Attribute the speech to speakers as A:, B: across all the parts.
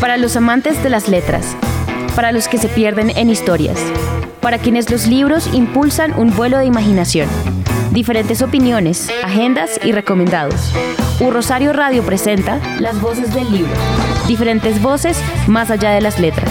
A: Para los amantes de las letras, para los que se pierden en historias, para quienes los libros impulsan un vuelo de imaginación, diferentes opiniones, agendas y recomendados. U Rosario Radio presenta Las voces del libro, diferentes voces más allá de las letras.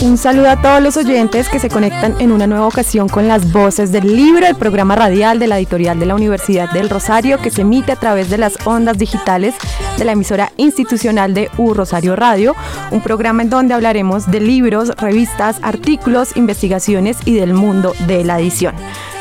B: Un saludo a todos los oyentes que se conectan en una nueva ocasión con las voces del libro, el programa radial de la editorial de la Universidad del Rosario que se emite a través de las ondas digitales de la emisora institucional de U Rosario Radio, un programa en donde hablaremos de libros, revistas, artículos, investigaciones y del mundo de la edición.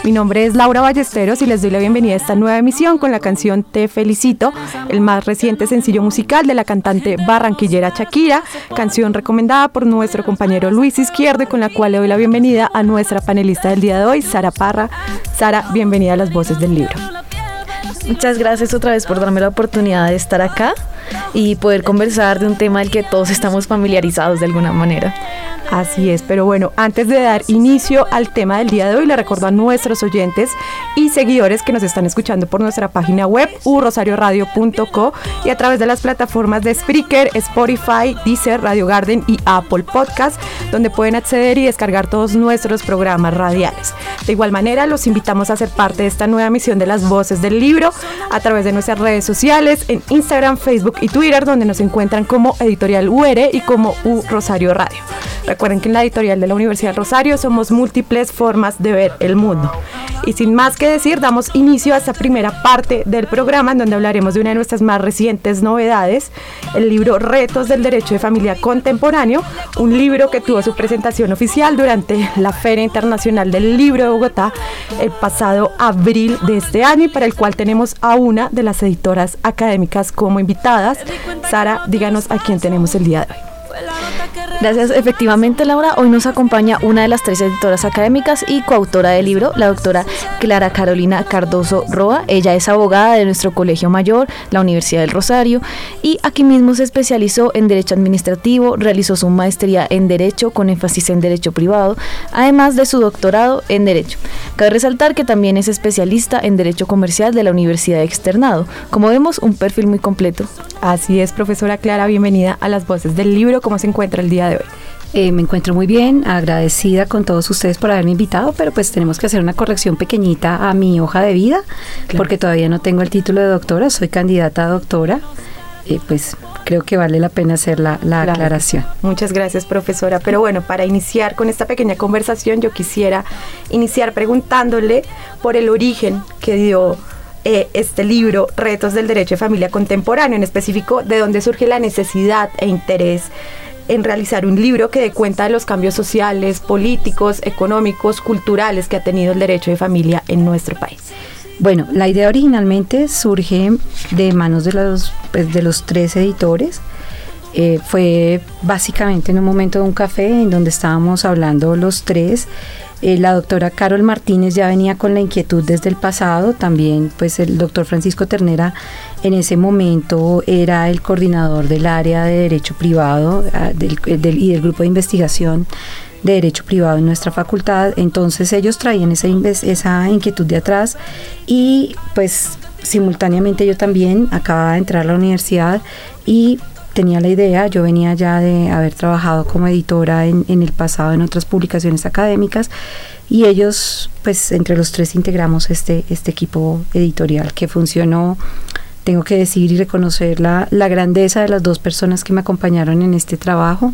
B: Mi nombre es Laura Ballesteros y les doy la bienvenida a esta nueva emisión con la canción Te Felicito, el más reciente sencillo musical de la cantante barranquillera Shakira, canción recomendada por nuestro compañero Luis Izquierdo y con la cual le doy la bienvenida a nuestra panelista del día de hoy, Sara Parra. Sara, bienvenida a las voces del libro.
C: Muchas gracias otra vez por darme la oportunidad de estar acá y poder conversar de un tema del que todos estamos familiarizados de alguna manera.
B: Así es, pero bueno, antes de dar inicio al tema del día de hoy, le recuerdo a nuestros oyentes y seguidores que nos están escuchando por nuestra página web urrosarioradio.co y a través de las plataformas de Spreaker, Spotify, Deezer, Radio Garden y Apple Podcast, donde pueden acceder y descargar todos nuestros programas radiales. De igual manera, los invitamos a ser parte de esta nueva misión de las voces del libro a través de nuestras redes sociales, en Instagram, Facebook y Twitter, donde nos encuentran como Editorial UR y como U Rosario Radio. Recuerden que en la editorial de la Universidad del Rosario somos múltiples formas de ver el mundo. Y sin más que decir, damos inicio a esta primera parte del programa en donde hablaremos de una de nuestras más recientes novedades, el libro Retos del Derecho de Familia Contemporáneo, un libro que tuvo su presentación oficial durante la Feria Internacional del Libro de Bogotá el pasado abril de este año y para el cual tenemos a una de las editoras académicas como invitadas. Sara, díganos a quién tenemos el día de hoy.
C: Gracias, efectivamente Laura. Hoy nos acompaña una de las tres editoras académicas y coautora del libro, la doctora Clara Carolina Cardoso Roa. Ella es abogada de nuestro Colegio Mayor, la Universidad del Rosario, y aquí mismo se especializó en Derecho Administrativo, realizó su maestría en Derecho con énfasis en Derecho Privado, además de su doctorado en Derecho. Cabe resaltar que también es especialista en Derecho Comercial de la Universidad de Externado. Como vemos, un perfil muy completo.
B: Así es, profesora Clara, bienvenida a las voces del libro. ¿Cómo se encuentra el día de hoy?
D: Eh, me encuentro muy bien, agradecida con todos ustedes por haberme invitado, pero pues tenemos que hacer una corrección pequeñita a mi hoja de vida, porque todavía no tengo el título de doctora, soy candidata a doctora. Eh, pues creo que vale la pena hacer la, la
B: Claro.
D: aclaración.
B: Muchas gracias, profesora. Pero bueno, para iniciar con esta pequeña conversación, yo quisiera iniciar preguntándole por el origen que dio eh, este libro, Retos del Derecho de Familia Contemporáneo, en específico, de dónde surge la necesidad e interés en realizar un libro que dé cuenta de los cambios sociales, políticos, económicos, culturales que ha tenido el derecho de familia en nuestro país.
D: Bueno, la idea originalmente surge de manos de los, pues, de los tres editores. Eh, fue básicamente en un momento de un café en donde estábamos hablando los tres Eh, la doctora Carol Martínez ya venía con la inquietud desde el pasado, también pues el doctor Francisco Ternera en ese momento era el coordinador del área de derecho privado ah, y del grupo de investigación de derecho privado en nuestra facultad, entonces ellos traían esa, inquietud de atrás y pues simultáneamente yo también acababa de entrar a la universidad y tenía la idea, yo venía ya de haber trabajado como editora en, el pasado en otras publicaciones académicas y ellos, pues entre los tres integramos este, este equipo editorial que funcionó, tengo que decir y reconocer la grandeza de las dos personas que me acompañaron en este trabajo.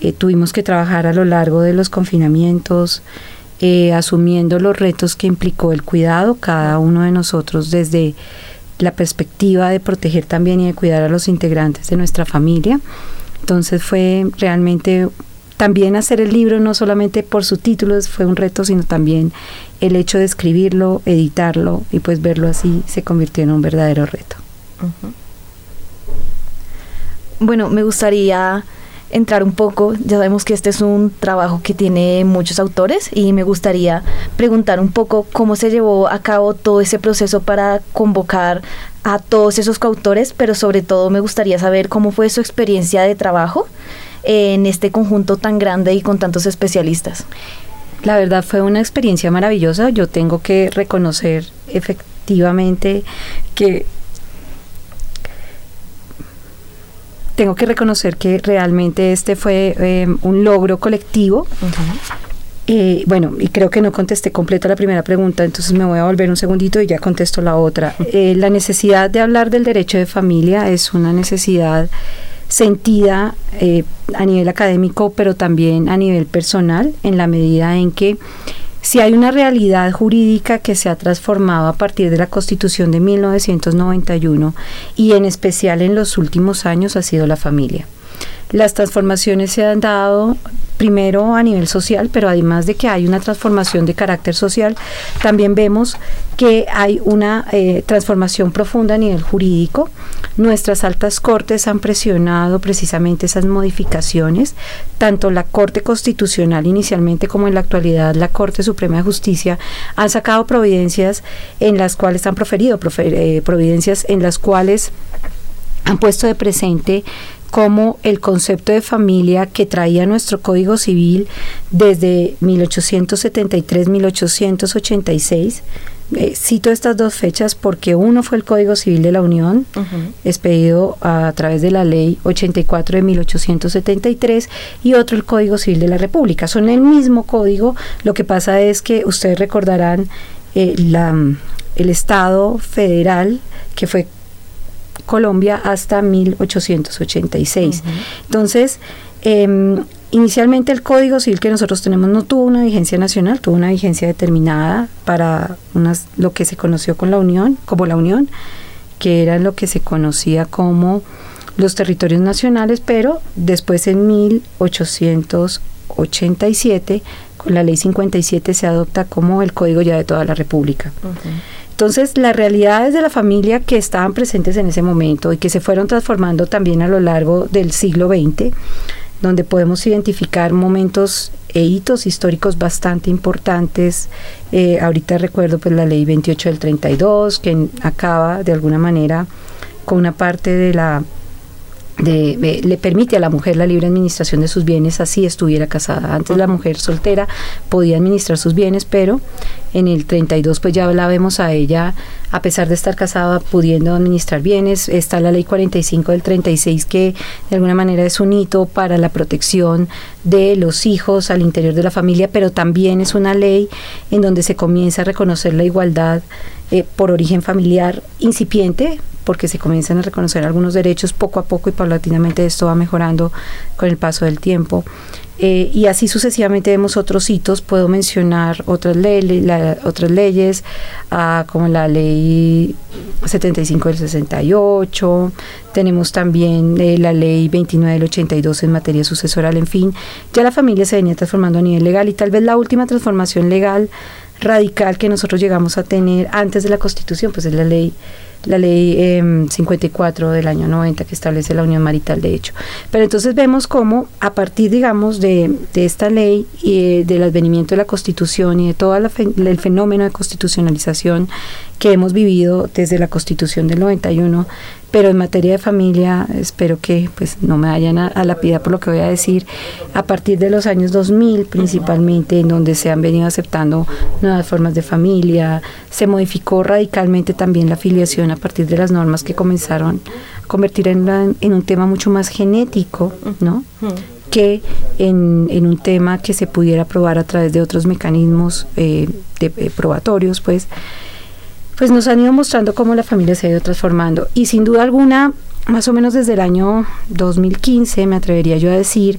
D: Eh, tuvimos que trabajar a lo largo de los confinamientos, eh, asumiendo los retos que implicó el cuidado, cada uno de nosotros desde la perspectiva de proteger también y de cuidar a los integrantes de nuestra familia. Entonces fue realmente también hacer el libro, no solamente por su título fue un reto, sino también el hecho de escribirlo, editarlo y pues verlo así se convirtió en un verdadero reto.
C: Bueno, me gustaría entrar un poco, ya sabemos que este es un trabajo que tiene muchos autores y me gustaría preguntar un poco cómo se llevó a cabo todo ese proceso para convocar a todos esos coautores, pero sobre todo me gustaría saber cómo fue su experiencia de trabajo en este conjunto tan grande y con tantos especialistas.
D: La verdad fue una experiencia maravillosa, yo tengo que reconocer efectivamente que tengo que reconocer que realmente este fue eh, un logro colectivo. Eh, bueno, y creo que no contesté completa la primera pregunta, entonces me voy a volver un segundito y ya contesto la otra. Eh, la necesidad de hablar del derecho de familia es una necesidad sentida a nivel académico, pero también a nivel personal, en la medida en que si hay una realidad jurídica que se ha transformado a partir de la Constitución de 1991 y en especial en los últimos años ha sido la familia. Las transformaciones se han dado primero a nivel social, pero además de que hay una transformación de carácter social, también vemos que hay una eh, transformación profunda a nivel jurídico. Nuestras altas cortes han presionado precisamente esas modificaciones, tanto la Corte Constitucional inicialmente como en la actualidad la Corte Suprema de Justicia han sacado providencias en las cuales han proferido eh, providencias en las cuales han puesto de presente como el concepto de familia que traía nuestro Código Civil desde 1873-1886. Eh, cito estas dos fechas porque uno fue el Código Civil de la Unión, expedido a, través de la Ley 84 de 1873, y otro el Código Civil de la República. Son el mismo código, lo que pasa es que ustedes recordarán eh, la, el Estado federal que fue Colombia hasta 1886. Entonces, em, inicialmente el Código Civil que nosotros tenemos no tuvo una vigencia nacional, tuvo una vigencia determinada para unas, lo que se conoció con la Unión, como la Unión, que era lo que se conocía como los territorios nacionales, pero después en 1887, con la ley 57, se adopta como el código ya de toda la República. Entonces, las realidades de la familia que estaban presentes en ese momento y que se fueron transformando también a lo largo del siglo XX, donde podemos identificar momentos e hitos históricos bastante importantes. Eh, ahorita recuerdo pues la ley 28 del 32, que acaba de alguna manera con una parte de la de, le permite a la mujer la libre administración de sus bienes así estuviera casada. Antes la mujer soltera podía administrar sus bienes, pero en el 32 pues ya la vemos a ella, a pesar de estar casada, pudiendo administrar bienes. Está la ley 45 del 36 que de alguna manera es un hito para la protección de los hijos al interior de la familia, pero también es una ley en donde se comienza a reconocer la igualdad eh, por origen familiar incipiente, porque se comienzan a reconocer algunos derechos poco a poco y paulatinamente esto va mejorando con el paso del tiempo. Eh, y así sucesivamente vemos otros hitos, puedo mencionar otras, otras leyes, ah, como la ley 75 del 68, tenemos también eh, la ley 29 del 82 en materia sucesoral, en fin, ya la familia se venía transformando a nivel legal y tal vez la última transformación legal radical que nosotros llegamos a tener antes de la Constitución, pues es la ley la ley 54 em, del año 90 que establece la unión marital de hecho. Pero entonces vemos cómo a partir, digamos, de, de esta ley y eh, del advenimiento de la constitución y de todo el fenómeno de constitucionalización que hemos vivido desde la constitución del 91, pero en materia de familia espero que pues no me vayan a, la pida por lo que voy a decir. A partir de los años 2000 principalmente en donde se han venido aceptando nuevas formas de familia se modificó radicalmente también la afiliación a partir de las normas que comenzaron a convertir en, un tema mucho más genético no que en, en, un tema que se pudiera probar a través de otros mecanismos eh, de, eh, probatorios pues pues nos han ido mostrando cómo la familia se ha ido transformando. Y sin duda alguna, más o menos desde el año 2015, me atrevería yo a decir,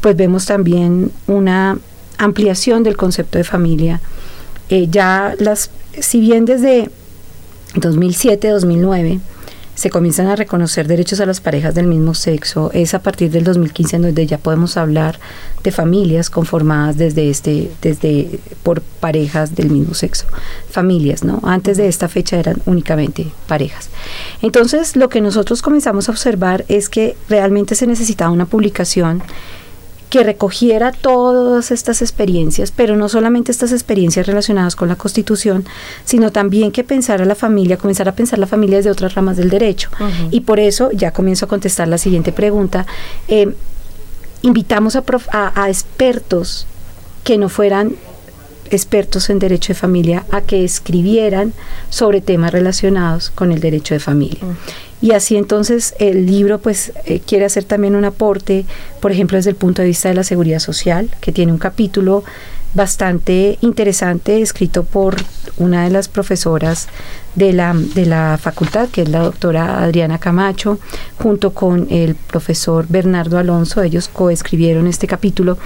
D: pues vemos también una ampliación del concepto de familia. Eh, ya las, si bien desde 2007, 2009, se comienzan a reconocer derechos a las parejas del mismo sexo, es a partir del 2015 en donde ya podemos hablar de familias conformadas desde este, desde por parejas del mismo sexo, familias, ¿no? Antes de esta fecha eran únicamente parejas. Entonces, lo que nosotros comenzamos a observar es que realmente se necesitaba una publicación que recogiera todas estas experiencias, pero no solamente estas experiencias relacionadas con la Constitución, sino también que pensara la familia, comenzar a pensar la familia desde otras ramas del derecho. Y por eso ya comienzo a contestar la siguiente pregunta. Eh, invitamos a, a, expertos que no fueran expertos en derecho de familia a que escribieran sobre temas relacionados con el derecho de familia. Y así entonces el libro pues eh, quiere hacer también un aporte, por ejemplo, desde el punto de vista de la seguridad social, que tiene un capítulo bastante interesante escrito por una de las profesoras de la, de la facultad, que es la doctora Adriana Camacho, junto con el profesor Bernardo Alonso. Ellos coescribieron este capítulo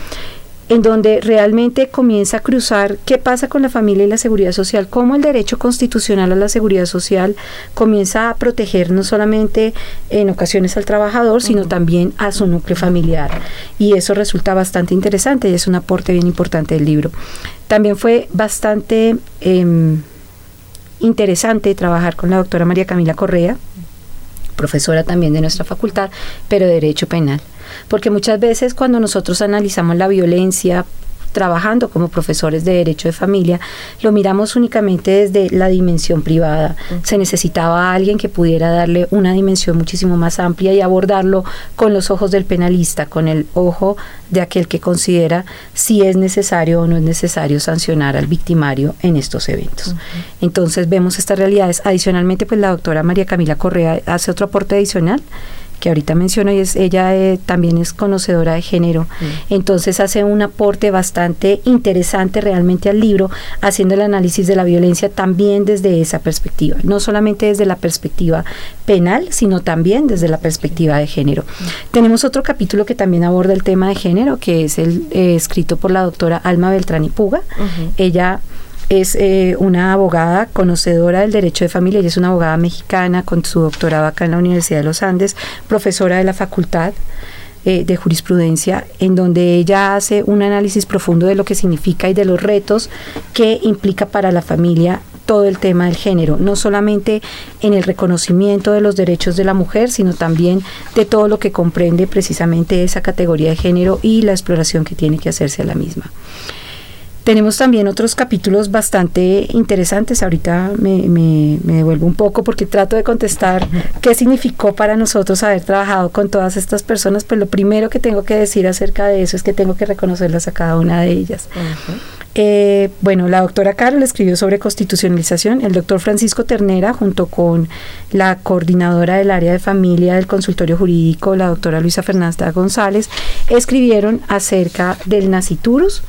D: en donde realmente comienza a cruzar qué pasa con la familia y la seguridad social, cómo el derecho constitucional a la seguridad social comienza a proteger no solamente en ocasiones al trabajador, sino también a su núcleo familiar. Y eso resulta bastante interesante y es un aporte bien importante del libro. También fue bastante em, interesante trabajar con la doctora María Camila Correa, profesora también de nuestra facultad, pero de Derecho Penal porque muchas veces cuando nosotros analizamos la violencia trabajando como profesores de derecho de familia, lo miramos únicamente desde la dimensión privada. Se necesitaba alguien que pudiera darle una dimensión muchísimo más amplia y abordarlo con los ojos del penalista, con el ojo de aquel que considera si es necesario o no es necesario sancionar al victimario en estos eventos. Entonces vemos estas realidades. Adicionalmente, pues la doctora María Camila Correa hace otro aporte adicional que ahorita menciono y es ella eh, también es conocedora de género. Mm. Entonces hace un aporte bastante interesante realmente al libro, haciendo el análisis de la violencia también desde esa perspectiva, no solamente desde la perspectiva penal, sino también desde la perspectiva de género. Mm. Tenemos otro capítulo que también aborda el tema de género, que es el eh, escrito por la doctora Alma Beltrán y Puga. Ella es eh, una abogada conocedora del derecho de familia, ella es una abogada mexicana con su doctorado acá en la Universidad de los Andes, profesora de la facultad eh, de jurisprudencia, en donde ella hace un análisis profundo de lo que significa y de los retos que implica para la familia todo el tema del género, no solamente en el reconocimiento de los derechos de la mujer, sino también de todo lo que comprende precisamente esa categoría de género y la exploración que tiene que hacerse a la misma. Tenemos también otros capítulos bastante interesantes. Ahorita me, me, devuelvo un poco porque trato de contestar qué significó para nosotros haber trabajado con todas estas personas. Pues lo primero que tengo que decir acerca de eso es que tengo que reconocerlas a cada una de ellas. Eh, bueno, la doctora Carol escribió sobre constitucionalización, el doctor Francisco Ternera, junto con la coordinadora del área de familia del consultorio jurídico, la doctora Luisa Fernanda González, escribieron acerca del naciturus,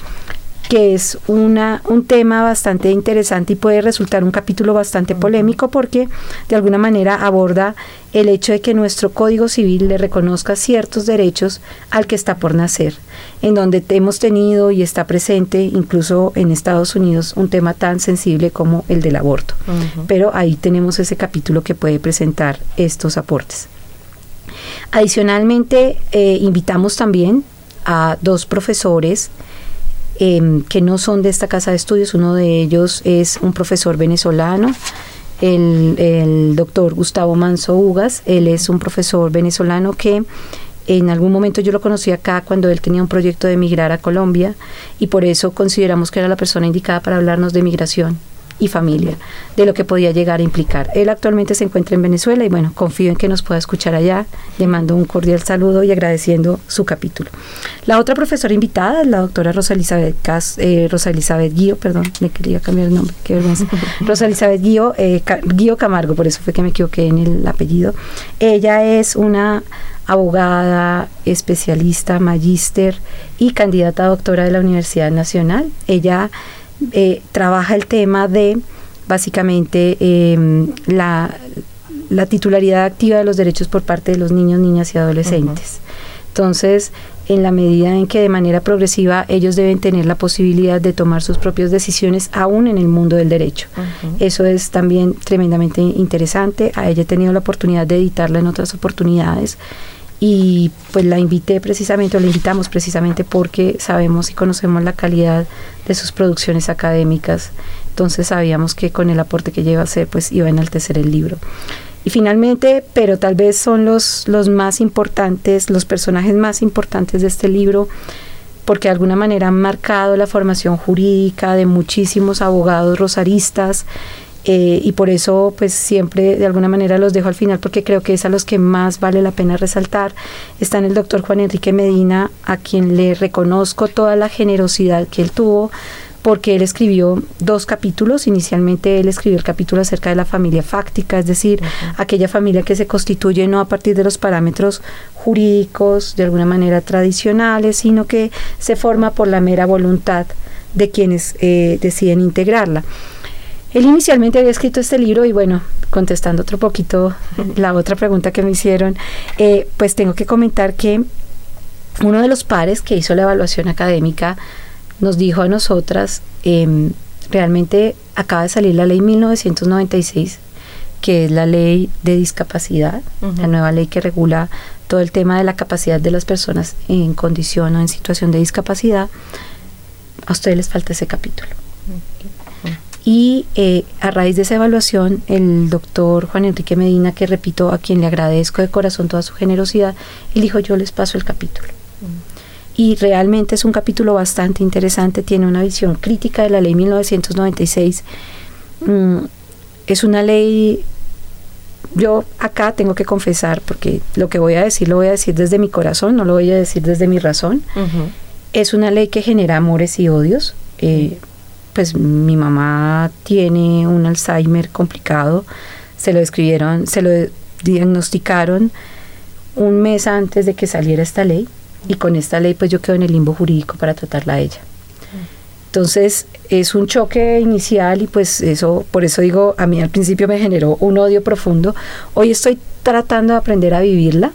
D: que es una, un tema bastante interesante y puede resultar un capítulo bastante polémico porque de alguna manera aborda el hecho de que nuestro Código Civil le reconozca ciertos derechos al que está por nacer, en donde hemos tenido y está presente incluso en Estados Unidos un tema tan sensible como el del aborto. Pero ahí tenemos ese capítulo que puede presentar estos aportes. Adicionalmente, eh, invitamos también a dos profesores Em, que no son de esta casa de estudios. Uno de ellos es un profesor venezolano el, el doctor Gustavo Manso Ugas. Él es un profesor venezolano que en algún momento yo lo conocí acá cuando él tenía un proyecto de emigrar a Colombia y por eso consideramos que era la persona indicada para hablarnos de migración y familia, de lo que podía llegar a implicar. Él actualmente se encuentra en Venezuela y bueno, confío en que nos pueda escuchar allá. Le mando un cordial saludo y agradeciendo su capítulo. La otra profesora invitada es la doctora Rosa Elizabeth, Cas, eh, Rosa Elizabeth Guío, perdón, le quería cambiar el nombre, qué vergüenza. Rosa Elizabeth Guío, eh, Guío Camargo, por eso fue que me equivoqué en el apellido. Ella es una abogada, especialista, magíster y candidata a doctora de la Universidad Nacional. Ella eh, trabaja el tema de básicamente em, la, titularidad activa de los derechos por parte de los niños, niñas y adolescentes. Entonces, en la medida en que de manera progresiva ellos deben tener la posibilidad de tomar sus propias decisiones aún en el mundo del derecho. Eso es también tremendamente interesante. A ella he tenido la oportunidad de editarla en otras oportunidades y pues la invité precisamente, o la invitamos precisamente porque sabemos y conocemos la calidad de sus producciones académicas, entonces sabíamos que con el aporte que lleva a hacer pues iba a enaltecer el libro. Y finalmente, pero tal vez son los, los más importantes, los personajes más importantes de este libro, porque de alguna manera han marcado la formación jurídica de muchísimos abogados rosaristas, eh, y por eso pues siempre de alguna manera los dejo al final porque creo que es a los que más vale la pena resaltar. Está en el doctor Juan Enrique Medina, a quien le reconozco toda la generosidad que él tuvo porque él escribió dos capítulos. Inicialmente él escribió el capítulo acerca de la familia fáctica, es decir, aquella familia que se constituye no a partir de los parámetros jurídicos, de alguna manera tradicionales, sino que se forma por la mera voluntad de quienes eh, deciden integrarla. Él inicialmente había escrito este libro y bueno, contestando otro poquito la otra pregunta que me hicieron, eh, pues tengo que comentar que uno de los pares que hizo la evaluación académica nos dijo a nosotras, em, realmente acaba de salir la ley 1996, que es la ley de discapacidad, la nueva ley que regula todo el tema de la capacidad de las personas en condición o en situación de discapacidad. A ustedes les falta ese capítulo. Y eh, a raíz de esa evaluación, el doctor Juan Enrique Medina, que repito, a quien le agradezco de corazón toda su generosidad, él dijo, yo les paso el capítulo. Mm. Y realmente es un capítulo bastante interesante, tiene una visión crítica de la ley 1996. Mm, es una ley, yo acá tengo que confesar, porque lo que voy a decir lo voy a decir desde mi corazón, no lo voy a decir desde mi razón. Es una ley que genera amores y odios. Eh, pues mi mamá tiene un Alzheimer complicado, se lo describieron, se lo diagnosticaron un mes antes de que saliera esta ley y con esta ley pues yo quedo en el limbo jurídico para tratarla a ella. Entonces es un choque inicial y pues eso, por eso digo, a mí al principio me generó un odio profundo. Hoy estoy tratando de aprender a vivirla,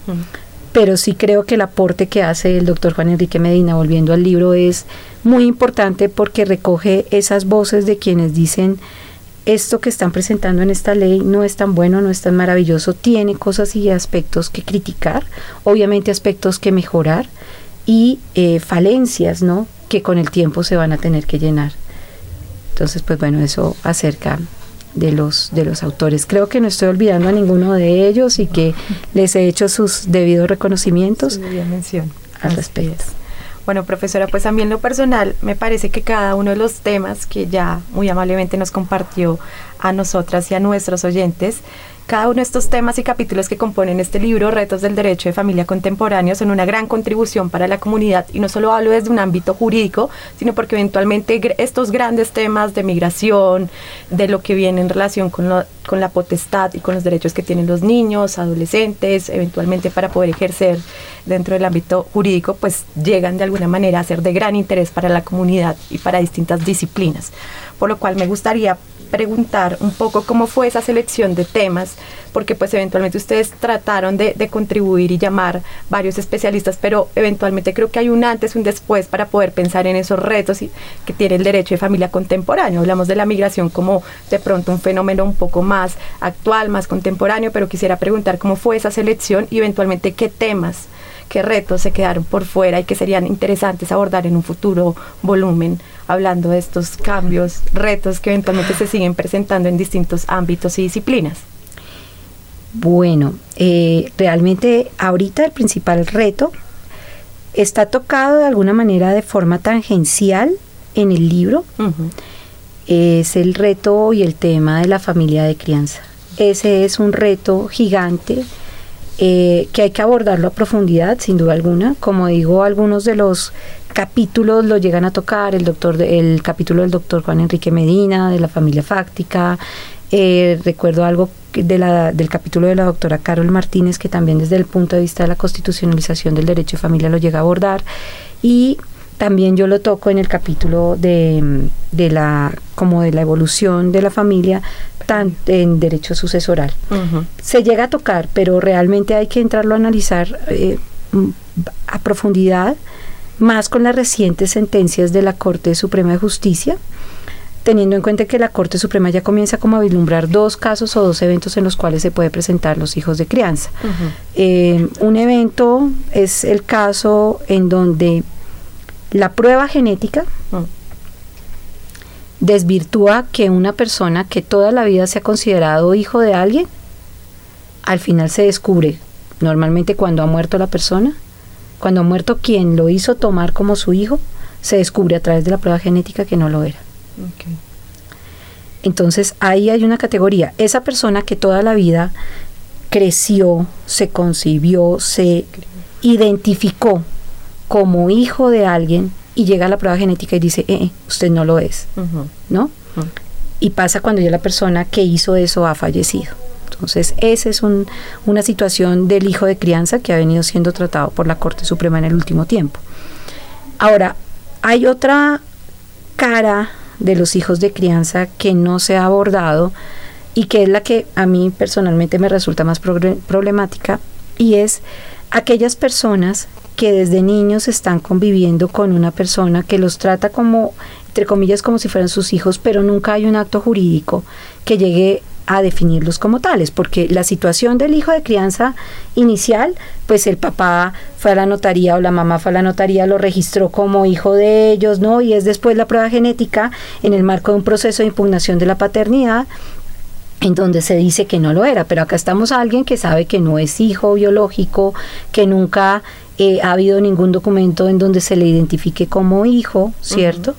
D: pero sí creo que el aporte que hace el doctor Juan Enrique Medina, volviendo al libro, es muy importante porque recoge esas voces de quienes dicen esto que están presentando en esta ley no es tan bueno, no es tan maravilloso, tiene cosas y aspectos que criticar, obviamente aspectos que mejorar y eh, falencias, ¿no? Que con el tiempo se van a tener que llenar. Entonces, pues bueno, eso acerca de los de los autores. Creo que no estoy olvidando a ninguno de ellos y que les he hecho sus debidos reconocimientos
B: mención.
D: al respecto.
B: Bueno, profesora, pues en lo personal me parece que cada uno de los temas que ya muy amablemente nos compartió a nosotras y a nuestros oyentes cada uno de estos temas y capítulos que componen este libro, Retos del Derecho de Familia Contemporáneo, son una gran contribución para la comunidad y no solo hablo desde un ámbito jurídico, sino porque eventualmente estos grandes temas de migración, de lo que viene en relación con, con la potestad y con los derechos que tienen los niños, adolescentes, eventualmente para poder ejercer dentro del ámbito jurídico, pues llegan de alguna manera a ser de gran interés para la comunidad y para distintas disciplinas. Por lo cual me gustaría preguntar un poco cómo fue esa selección de temas, porque pues eventualmente ustedes trataron de, contribuir y llamar varios especialistas, pero eventualmente creo que hay un antes, un después para poder pensar en esos retos y, que tiene el derecho de familia contemporáneo. Hablamos de la migración como de pronto un fenómeno un poco más actual, más contemporáneo, pero quisiera preguntar cómo fue esa selección y eventualmente qué temas qué retos se quedaron por fuera y que serían interesantes abordar en un futuro volumen hablando de estos cambios, retos que eventualmente se siguen presentando en distintos ámbitos y disciplinas?
D: Bueno, eh, realmente ahorita el principal reto está tocado de alguna manera de forma tangencial en el libro. Es el reto y el tema de la familia de crianza. Ese es un reto gigante eh, que hay que abordarlo a profundidad, sin duda alguna. Como digo, algunos de los capítulos lo llegan a tocar, el, doctor, el capítulo del doctor Juan Enrique Medina, de la familia fáctica. Eh, recuerdo algo de la, del capítulo de la doctora Carol Martínez, que también desde el punto de vista de la constitucionalización del derecho de familia lo llega a abordar. Y también yo lo toco en el capítulo de, de la como de la evolución de la familia tan, en derecho sucesoral. Se llega a tocar, pero realmente hay que entrarlo a analizar eh, a profundidad, más con las recientes sentencias de la Corte Suprema de Justicia, teniendo en cuenta que la Corte Suprema ya comienza como a vislumbrar dos casos o dos eventos en los cuales se puede presentar los hijos de crianza. Eh, un evento es el caso en donde la prueba genética mm. desvirtúa que una persona que toda la vida se ha considerado hijo de alguien, al final se descubre, normalmente cuando ha muerto la persona, cuando ha muerto quien lo hizo tomar como su hijo, se descubre a través de la prueba genética que no lo era. Entonces ahí hay una categoría. Esa persona que toda la vida creció, se concibió, se identificó como hijo de alguien y llega a la prueba genética y dice, eh, eh usted no lo es, ¿no? Y pasa cuando ya la persona que hizo eso ha fallecido. Entonces, esa es una situación del hijo de crianza que ha venido siendo tratado por la Corte Suprema en el último tiempo. Ahora, hay otra cara de los hijos de crianza que no se ha abordado y que es la que a mí personalmente me resulta más problemática y es aquellas personas que desde niños están conviviendo con una persona que los trata como, entre comillas, como si fueran sus hijos, pero nunca hay un acto jurídico que llegue a definirlos como tales, porque la situación del hijo de crianza inicial, pues el papá fue a la notaría o la mamá fue a la notaría, lo registró como hijo de ellos, ¿no? Y es después la prueba genética en el marco de un proceso de impugnación de la paternidad en donde se dice que no lo era, pero acá estamos a alguien que sabe que no es hijo biológico, que nunca eh, ha habido ningún documento en donde se le identifique como hijo, ¿cierto?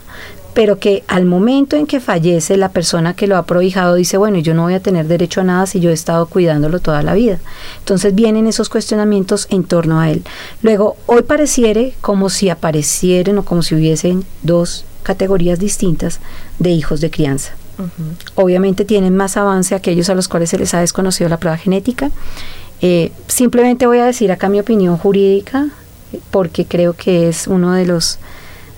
D: Pero que al momento en que fallece la persona que lo ha prohijado dice, bueno, yo no voy a tener derecho a nada si yo he estado cuidándolo toda la vida. Entonces vienen esos cuestionamientos en torno a él. Luego, hoy pareciere como si aparecieran o como si hubiesen dos categorías distintas de hijos de crianza. Obviamente tienen más avance aquellos a los cuales se les ha desconocido la prueba genética. Eh, simplemente voy a decir acá mi opinión jurídica, porque creo que es uno de los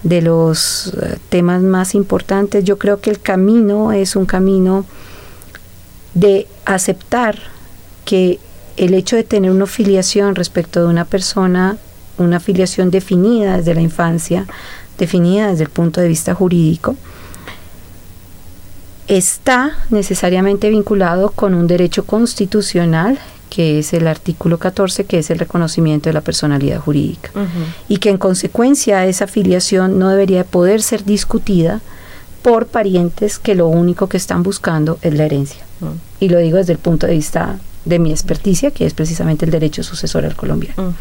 D: de los eh, temas más importantes. Yo creo que el camino es un camino de aceptar que el hecho de tener una filiación respecto de una persona, una filiación definida desde la infancia, definida desde el punto de vista jurídico, está necesariamente vinculado con un derecho constitucional que es el artículo 14, que es el reconocimiento de la personalidad jurídica, y que en consecuencia esa afiliación no debería poder ser discutida por parientes que lo único que están buscando es la herencia. Y lo digo desde el punto de vista de mi experticia, que es precisamente el derecho sucesor al colombiano.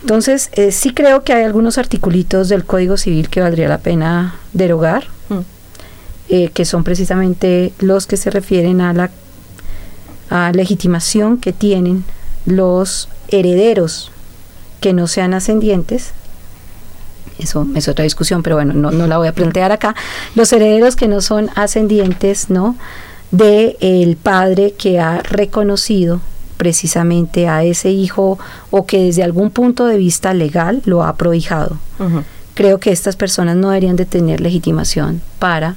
D: Entonces, eh, sí creo que hay algunos articulitos del Código Civil que valdría la pena derogar, eh, que son precisamente los que se refieren a la legitimación que tienen los herederos que no sean ascendientes. Eso es otra discusión, pero bueno, no, la voy a plantear acá. Los herederos que no son ascendientes, ¿no? De el padre que ha reconocido precisamente a ese hijo o que desde algún punto de vista legal lo ha prohijado. Creo que estas personas no deberían de tener legitimación para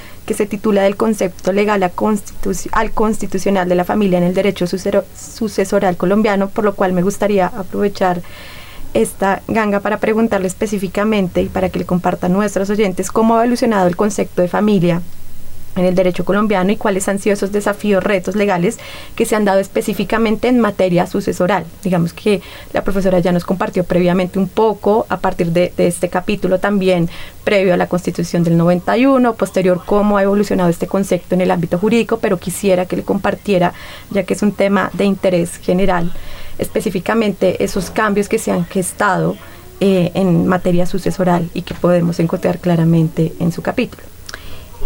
B: que se titula del concepto legal al constitucional de la familia en el derecho sucesoral colombiano, por lo cual me gustaría aprovechar esta ganga para preguntarle específicamente y para que le compartan nuestros oyentes cómo ha evolucionado el concepto de familia en el derecho colombiano y cuáles han sido esos desafíos, retos legales que se han dado específicamente en materia sucesoral. Digamos que la profesora ya nos compartió previamente un poco a partir de, este capítulo también previo a la constitución del 91, posterior cómo ha evolucionado este concepto en el ámbito jurídico, pero quisiera que le compartiera, ya que es un tema de interés general, específicamente esos cambios que se han gestado eh, en materia sucesoral y que podemos encontrar claramente en su capítulo.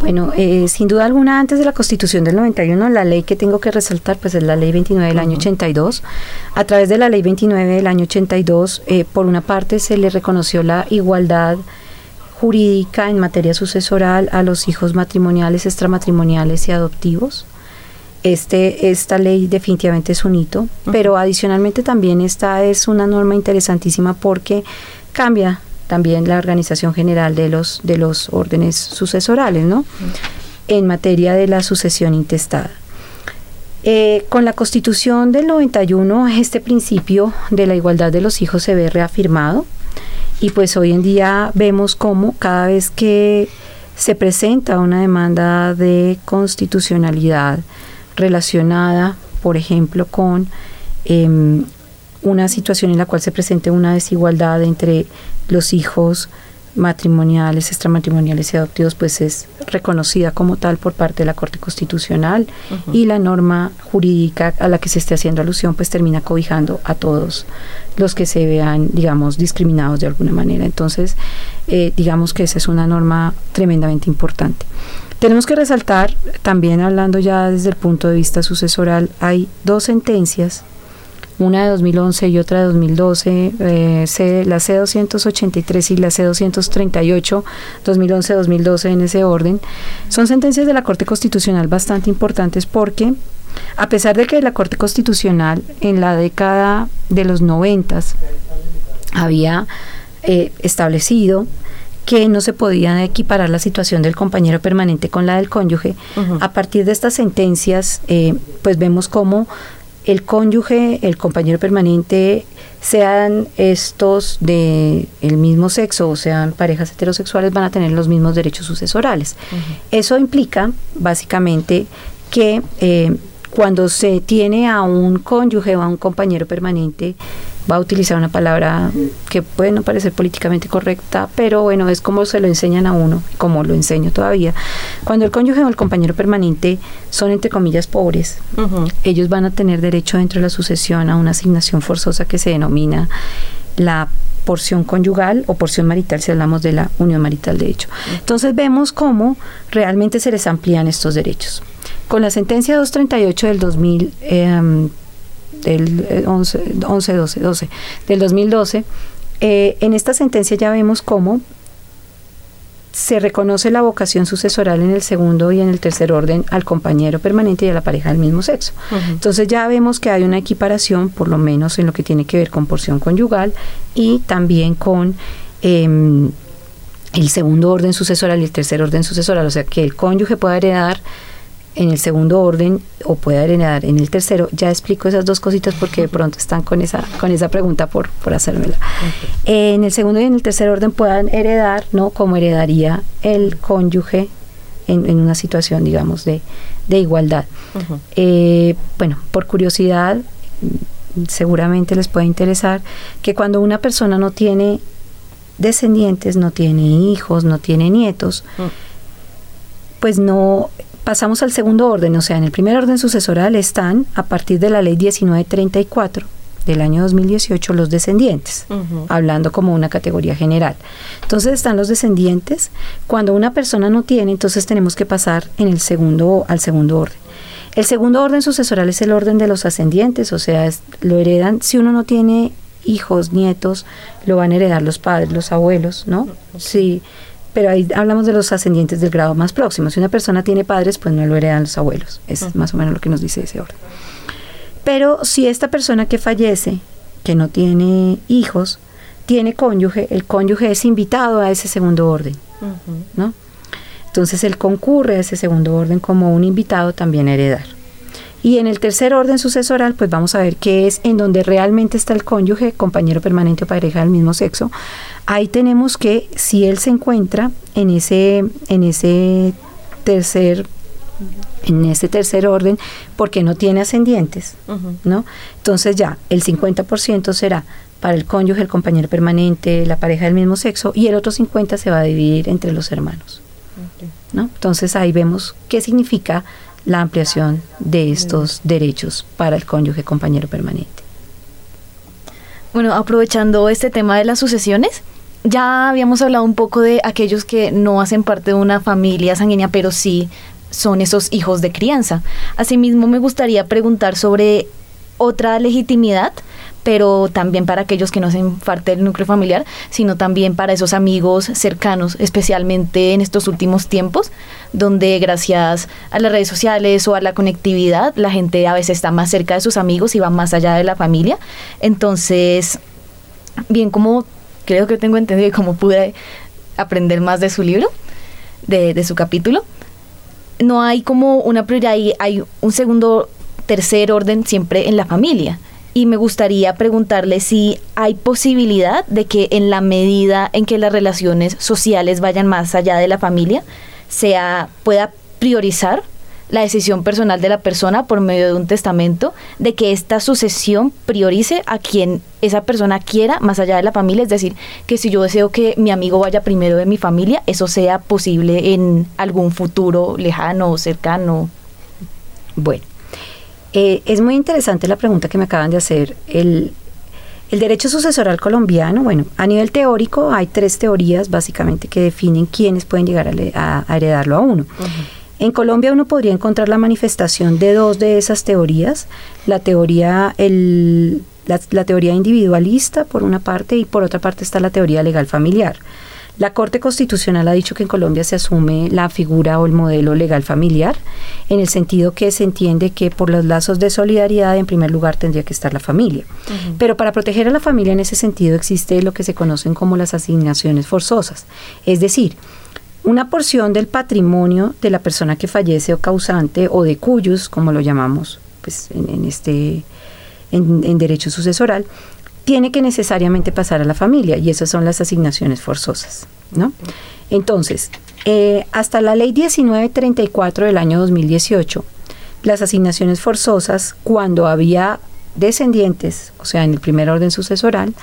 D: Bueno, eh, sin duda alguna, antes de la Constitución del 91, la ley que tengo que resaltar pues es la Ley 29 del año 82. A través de la Ley 29 del año 82, eh, por una parte se le reconoció la igualdad jurídica en materia sucesoral a los hijos matrimoniales, extramatrimoniales y adoptivos. Este, esta ley definitivamente es un hito, pero adicionalmente también esta es una norma interesantísima porque cambia también la organización general de los, de los órdenes sucesorales, ¿no? En materia de la sucesión intestada. Eh, con la constitución del 91 este principio de la igualdad de los hijos se ve reafirmado y pues hoy en día vemos cómo cada vez que se presenta una demanda de constitucionalidad relacionada, por ejemplo, con em, una situación en la cual se presente una desigualdad entre los hijos matrimoniales, extramatrimoniales y adoptivos, pues es reconocida como tal por parte de la Corte Constitucional y la norma jurídica a la que se esté haciendo alusión, pues termina cobijando a todos los que se vean, digamos, discriminados de alguna manera. Entonces, eh, digamos que esa es una norma tremendamente importante. Tenemos que resaltar, también hablando ya desde el punto de vista sucesoral, hay dos sentencias una de 2011 y otra de 2012, eh, la C283 y la C238, 2011-2012 en ese orden, son sentencias de la Corte Constitucional bastante importantes porque, a pesar de que la Corte Constitucional en la década de los 90 había eh, establecido que no se podía equiparar la situación del compañero permanente con la del cónyuge. A partir de estas sentencias, eh, pues vemos cómo el cónyuge, el compañero permanente, sean estos de el mismo sexo o sean parejas heterosexuales, van a tener los mismos derechos sucesorales. Eso implica, básicamente, que eh, cuando se tiene a un cónyuge o a un compañero permanente, va a utilizar una palabra que puede no parecer políticamente correcta, pero bueno, es como se lo enseñan a uno, como lo enseño todavía. Cuando el cónyuge o el compañero permanente son, entre comillas, pobres, ellos van a tener derecho dentro de la sucesión a una asignación forzosa que se denomina la porción conyugal o porción marital si hablamos de la unión marital de hecho. Entonces vemos cómo realmente se les amplían estos derechos. Con la sentencia 238 del 2000, eh, del 11, 11 12, 12, del 2012, eh, en esta sentencia ya vemos cómo se reconoce la vocación sucesoral en el segundo y en el tercer orden al compañero permanente y a la pareja del mismo sexo. Entonces ya vemos que hay una equiparación, por lo menos en lo que tiene que ver con porción conyugal y también con em, el segundo orden sucesoral y el tercer orden sucesoral, o sea que el cónyuge pueda heredar en el segundo orden o pueda heredar en el tercero. Ya explico esas dos cositas porque de pronto están con esa, con esa pregunta por, por hacérmela. en el segundo y en el tercer orden puedan heredar, ¿no? Como heredaría el cónyuge en, en una situación, digamos, de, de igualdad. Eh, bueno, por curiosidad, seguramente les puede interesar que cuando una persona no tiene descendientes, no tiene hijos, no tiene nietos, pues no pasamos al segundo orden, o sea, en el primer orden sucesoral están, a partir de la ley 1934 del año 2018, los descendientes, hablando como una categoría general. Entonces están los descendientes. Cuando una persona no tiene, entonces tenemos que pasar en el segundo, al segundo orden. El segundo orden sucesoral es el orden de los ascendientes, o sea, lo heredan, si uno no tiene hijos, nietos, lo van a heredar los padres, los abuelos, ¿no? Sí, pero ahí hablamos de los ascendientes del grado más próximo. Si una persona tiene padres, pues no lo heredan los abuelos. Es más o menos lo que nos dice ese orden. Pero si esta persona que fallece, que no tiene hijos, tiene cónyuge, el cónyuge es invitado a ese segundo orden, ¿no? Entonces él concurre a ese segundo orden como un invitado también a heredar. Y en el tercer orden sucesoral, pues vamos a ver qué es en donde realmente está el cónyuge, compañero permanente o pareja del mismo sexo. Ahí tenemos que si él se encuentra en ese, en ese tercer en ese tercer orden porque no tiene ascendientes, ¿no? Entonces ya el 50% será para el cónyuge, el compañero permanente, la pareja del mismo sexo y el otro 50 se va a dividir entre los hermanos. Entonces ahí vemos qué significa la ampliación de estos derechos para el cónyuge compañero permanente.
C: Bueno, aprovechando este tema de las sucesiones, ya habíamos hablado un poco de aquellos que no hacen parte de una familia sanguínea, pero sí son esos hijos de crianza. Asimismo, me gustaría preguntar sobre otra legitimidad pero también para aquellos que no hacen parte del núcleo familiar, sino también para esos amigos cercanos, especialmente en estos últimos tiempos, donde gracias a las redes sociales o a la conectividad, la gente a veces está más cerca de sus amigos y va más allá de la familia. Entonces, bien, como creo que tengo entendido y como pude aprender más de su libro, de, su capítulo, no hay como una prioridad, hay un segundo, tercer orden siempre en la familia y me gustaría preguntarle si hay posibilidad de que en la medida en que las relaciones sociales vayan más allá de la familia, sea pueda priorizar la decisión personal de la persona por medio de un testamento, de que esta sucesión priorice a quien esa persona quiera más allá de la familia, es decir, que si yo deseo que mi amigo vaya primero de mi familia, eso sea posible en algún futuro lejano o cercano.
D: Bueno, eh, es muy interesante la pregunta que me acaban de hacer. El, derecho sucesoral colombiano, bueno, a nivel teórico hay tres teorías básicamente que definen quiénes pueden llegar a, heredarlo a uno. En Colombia uno podría encontrar la manifestación de dos de esas teorías, la teoría, el, la teoría individualista por una parte y por otra parte está la teoría legal familiar. La Corte Constitucional ha dicho que en Colombia se asume la figura o el modelo legal familiar, en el sentido que se entiende que por los lazos de solidaridad en primer lugar tendría que estar la familia. Pero para proteger a la familia en ese sentido existe lo que se conocen como las asignaciones forzosas. Es decir, una porción del patrimonio de la persona que fallece o causante o de cuyos, como lo llamamos pues, en, este en derecho sucesoral, tiene que necesariamente pasar a la familia y esas son las asignaciones forzosas, ¿no? Entonces, eh, hasta la ley 1934 del año 2018, las asignaciones forzosas, cuando había descendientes, o sea, en el primer orden sucesoral,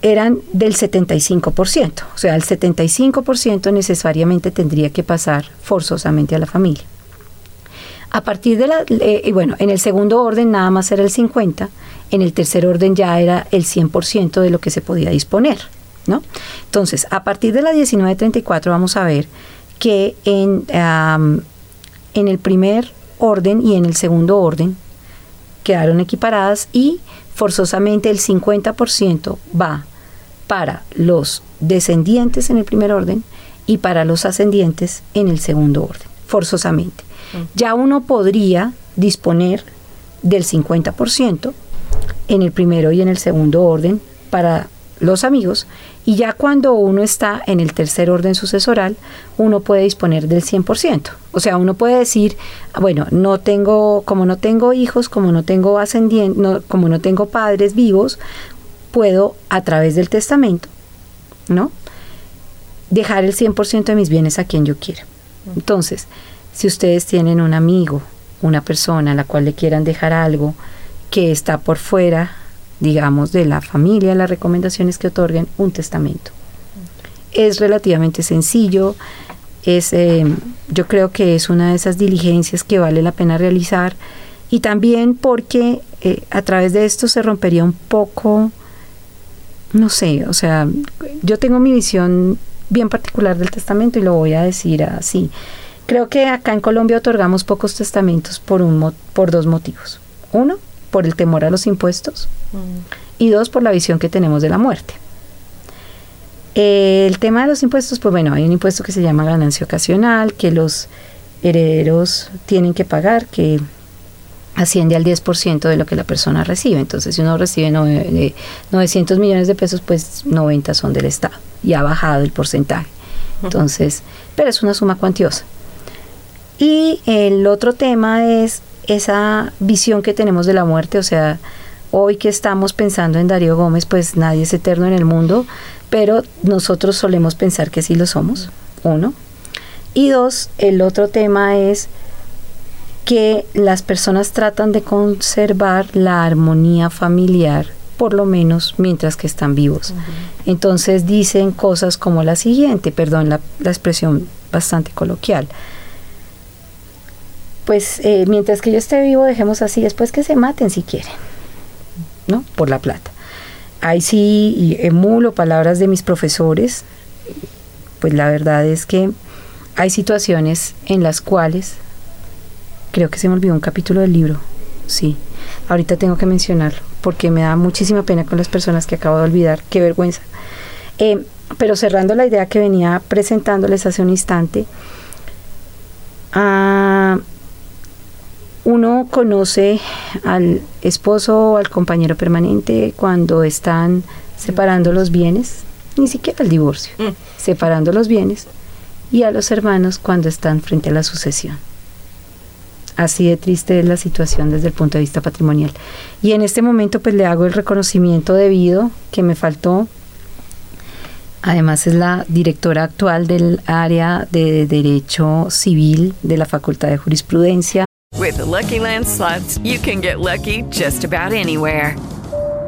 D: eran del 75%, o sea, el 75% necesariamente tendría que pasar forzosamente a la familia. A partir de la, eh, y bueno, en el segundo orden nada más era el 50, en el tercer orden ya era el 100% de lo que se podía disponer, ¿no? Entonces, a partir de la 1934 vamos a ver que en, en el primer orden y en el segundo orden quedaron equiparadas y forzosamente el 50% va para los descendientes en el primer orden y para los ascendientes en el segundo orden, forzosamente ya uno podría disponer del 50% en el primero y en el segundo orden para los amigos, y ya cuando uno está en el tercer orden sucesoral, uno puede disponer del 100%. O sea, uno puede decir, bueno, no tengo, como no tengo hijos, como no tengo ascendientes, como no tengo padres vivos, puedo a través del testamento, ¿no? Dejar el 100% de mis bienes a quien yo quiera. Entonces, si ustedes tienen un amigo, una persona a la cual le quieran dejar algo que está por fuera digamos, de la familia, las recomendaciones que otorguen un testamento. Es relativamente sencillo, es, eh, yo creo que es una de esas diligencias que vale la pena realizar y también porque eh, a través de esto se rompería un poco, no sé, o sea, yo tengo mi visión bien particular del testamento y lo voy a decir así. Creo que acá en Colombia otorgamos pocos testamentos por, un, por dos motivos. Uno, por el temor a los impuestos y dos, por la visión que tenemos de la muerte. El tema de los impuestos, pues bueno, hay un impuesto que se llama ganancia ocasional, que los herederos tienen que pagar, que asciende al 10% de lo que la persona recibe. Entonces, si uno recibe 900 millones de pesos, pues 90 son del Estado y ha bajado el porcentaje. Entonces, pero es una suma cuantiosa. Y el otro tema es esa visión que tenemos de la muerte, o sea, hoy que estamos pensando en Darío Gómez, pues nadie es eterno en el mundo, pero nosotros solemos pensar que sí lo somos, uno. Y dos, el otro tema es que las personas tratan de conservar la armonía familiar, por lo menos mientras que están vivos. Entonces dicen cosas como la siguiente, perdón la, la expresión bastante coloquial pues eh, mientras que yo esté vivo, dejemos así, después que se maten si quieren, ¿no? Por la plata. Ahí sí emulo palabras de mis profesores, pues la verdad es que hay situaciones en las cuales, creo que se me olvidó un capítulo del libro, sí, ahorita tengo que mencionarlo, porque me da muchísima pena con las personas que acabo de olvidar, qué vergüenza. Eh, pero cerrando la idea que venía presentándoles hace un instante, uno conoce al esposo o al compañero permanente cuando están separando los bienes, ni siquiera el divorcio, mm. separando los bienes, y a los hermanos cuando están frente a la sucesión. Así de triste es la situación desde el punto de vista patrimonial. Y en este momento pues le hago el reconocimiento debido que me faltó. Además es la directora actual del área de Derecho Civil de la Facultad de Jurisprudencia.
E: With the Lucky Land you can get lucky just about anywhere.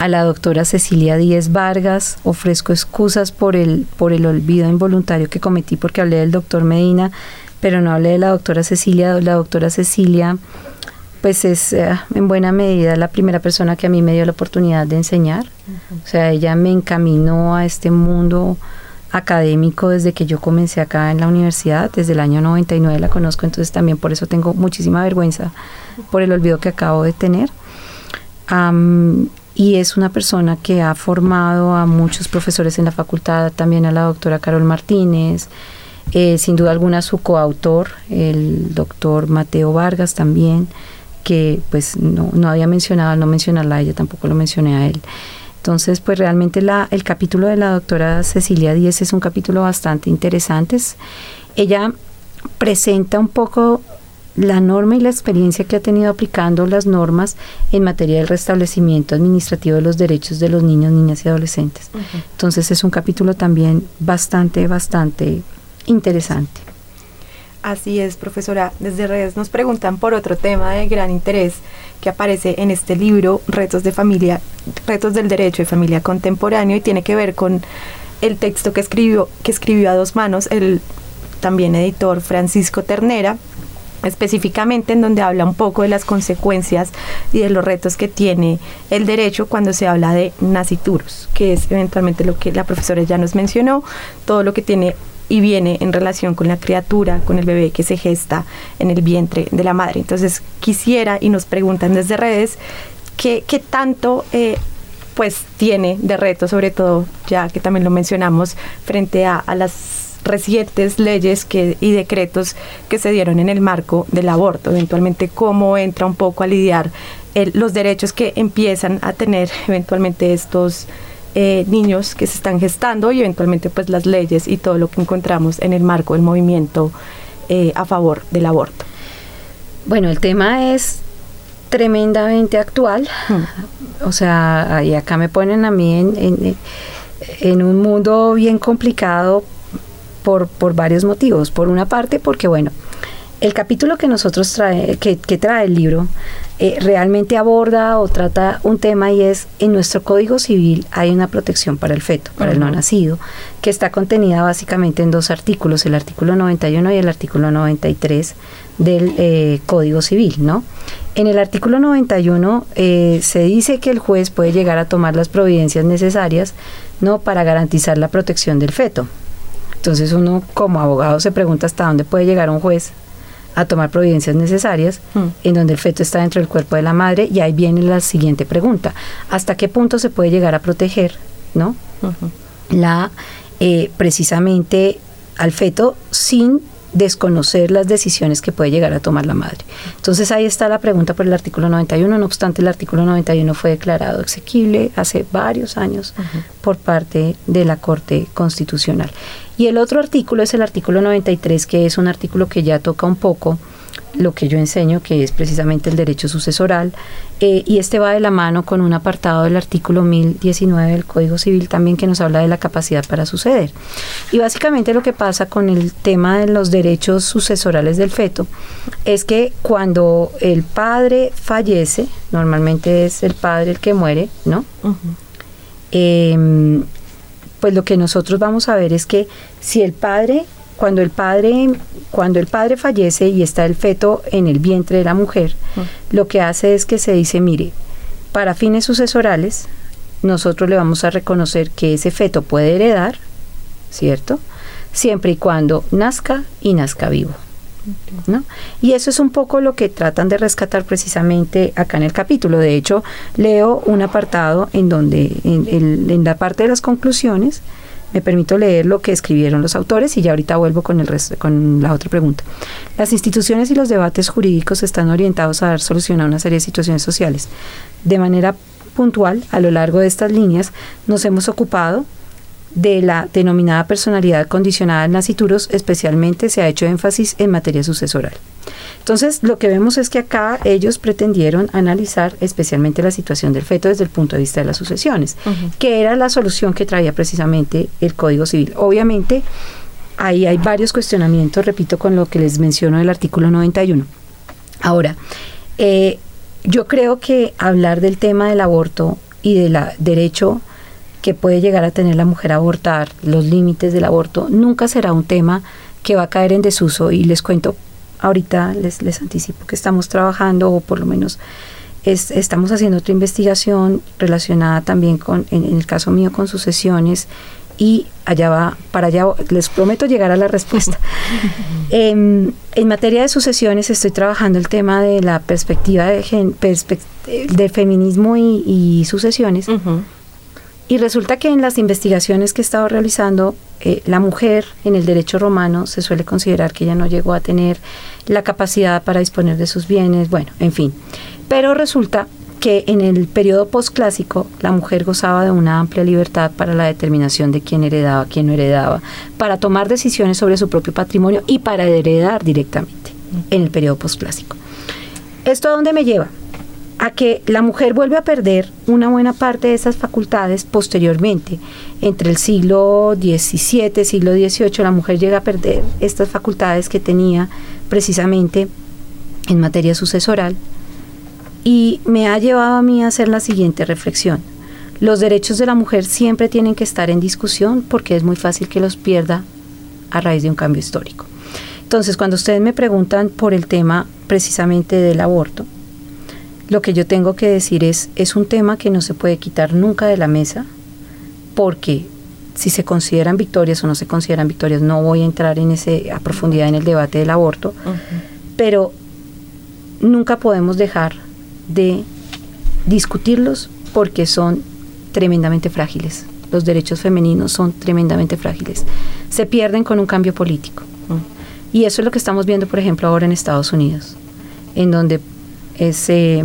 D: A la doctora Cecilia Díez Vargas ofrezco excusas por el, por el olvido involuntario que cometí porque hablé del doctor Medina, pero no hablé de la doctora Cecilia. La doctora Cecilia, pues es eh, en buena medida la primera persona que a mí me dio la oportunidad de enseñar. O sea, ella me encaminó a este mundo académico desde que yo comencé acá en la universidad, desde el año 99 la conozco, entonces también por eso tengo muchísima vergüenza por el olvido que acabo de tener. Y es una persona que ha formado a muchos profesores en la facultad, también a la doctora Carol Martínez, eh, sin duda alguna su coautor, el doctor Mateo Vargas también, que pues no, no había mencionado, al no mencionarla a ella tampoco lo mencioné a él. Entonces, pues realmente la, el capítulo de la doctora Cecilia Díez es un capítulo bastante interesante. Ella presenta un poco la norma y la experiencia que ha tenido aplicando las normas en materia del restablecimiento administrativo de los derechos de los niños, niñas y adolescentes. Entonces es un capítulo también bastante, bastante interesante.
B: Así es, profesora. Desde redes nos preguntan por otro tema de gran interés que aparece en este libro, Retos de Familia, Retos del Derecho de Familia Contemporáneo, y tiene que ver con el texto que escribió, que escribió a dos manos el también editor Francisco Ternera, específicamente en donde habla un poco de las consecuencias y de los retos que tiene el derecho cuando se habla de nacituros, que es eventualmente lo que la profesora ya nos mencionó, todo lo que tiene y viene en relación con la criatura, con el bebé que se gesta en el vientre de la madre. Entonces quisiera y nos preguntan desde redes qué, qué tanto eh, pues tiene de reto, sobre todo ya que también lo mencionamos, frente a las recientes leyes que, y decretos que se dieron en el marco del aborto, eventualmente cómo entra un poco a lidiar el- los derechos que empiezan a tener eventualmente estos eh, niños que se están gestando y eventualmente pues las leyes y todo lo que encontramos en el marco del movimiento eh, a favor del aborto.
D: Bueno, el tema es tremendamente actual. O sea, y acá me ponen a mí en, en- en un mundo bien complicado por, por varios motivos. Por una parte, porque bueno, el capítulo que nosotros trae, que, que trae el libro, eh, realmente aborda o trata un tema y es en nuestro código civil hay una protección para el feto, para el no nacido, que está contenida básicamente en dos artículos, el artículo 91 y el artículo 93 del eh, código civil, ¿no? En el artículo 91 eh, se dice que el juez puede llegar a tomar las providencias necesarias, ¿no? Para garantizar la protección del feto. Entonces uno como abogado se pregunta hasta dónde puede llegar un juez a tomar providencias necesarias en donde el feto está dentro del cuerpo de la madre y ahí viene la siguiente pregunta. ¿Hasta qué punto se puede llegar a proteger, no? La eh, precisamente al feto sin desconocer las decisiones que puede llegar a tomar la madre. Entonces ahí está la pregunta por el artículo 91, no obstante el artículo 91 fue declarado exequible hace varios años por parte de la Corte Constitucional. Y el otro artículo es el artículo 93, que es un artículo que ya toca un poco lo que yo enseño, que es precisamente el derecho sucesoral, eh, y este va de la mano con un apartado del artículo 1019 del Código Civil también que nos habla de la capacidad para suceder. Y básicamente lo que pasa con el tema de los derechos sucesorales del feto es que cuando el padre fallece, normalmente es el padre el que muere, ¿no? Em, pues lo que nosotros vamos a ver es que si el padre cuando el padre cuando el padre fallece y está el feto en el vientre de la mujer lo que hace es que se dice mire para fines sucesorales nosotros le vamos a reconocer que ese feto puede heredar cierto siempre y cuando nazca y nazca vivo ¿no? Y eso es un poco lo que tratan de rescatar precisamente acá en el capítulo. De hecho, leo un apartado en donde en, en la parte de las conclusiones me permito leer lo que escribieron los autores y ya ahorita vuelvo con el resto- con la otra pregunta. Las instituciones y los debates jurídicos están orientados a dar solución a una serie de situaciones sociales. De manera puntual, a lo largo de estas líneas, nos hemos ocupado de la denominada personalidad condicionada al nacituros, especialmente se ha hecho énfasis en materia sucesoral. Entonces, lo que vemos es que acá ellos pretendieron analizar especialmente la situación del feto desde el punto de vista de las sucesiones, que era la solución que traía precisamente el Código Civil. Obviamente, ahí hay varios cuestionamientos, repito, con lo que les menciono del artículo 91. Ahora, eh, yo creo que hablar del tema del aborto y del derecho que puede llegar a tener la mujer a abortar, los límites del aborto, nunca será un tema que va a caer en desuso y les cuento, ahorita les, les anticipo que estamos trabajando o por lo menos es- estamos haciendo otra investigación relacionada también con, en, en el caso mío, con sucesiones y allá va, para allá les prometo llegar a la respuesta. Em, en materia de sucesiones estoy trabajando el tema de la perspectiva de gen- perspec- eh, del feminismo y, y sucesiones. Y resulta que en las investigaciones que he estado realizando, eh, la mujer en el derecho romano se suele considerar que ella no llegó a tener la capacidad para disponer de sus bienes, bueno, en fin. Pero resulta que en el periodo posclásico la mujer gozaba de una amplia libertad para la determinación de quién heredaba, quién no heredaba, para tomar decisiones sobre su propio patrimonio y para heredar directamente en el periodo posclásico. ¿Esto a dónde me lleva? A que la mujer vuelve a perder una buena parte de esas facultades posteriormente. Entre el siglo XVII, siglo XVIII, la mujer llega a perder estas facultades que tenía precisamente en materia sucesoral y me ha llevado a mí a hacer la siguiente reflexión. Los derechos de la mujer siempre tienen que estar en discusión porque es muy fácil que los pierda a raíz de un cambio histórico. Entonces, cuando ustedes me preguntan por el tema precisamente del aborto, lo que yo tengo que decir es, es un tema que no se puede quitar nunca de la mesa porque si se consideran victorias o no se consideran victorias. No voy a entrar en ese a profundidad en el debate del aborto, pero nunca podemos dejar de discutirlos porque son tremendamente frágiles. Los derechos femeninos son tremendamente frágiles. Se pierden con un cambio político. Y eso es lo que estamos viendo, por ejemplo, ahora en Estados Unidos, en donde ese,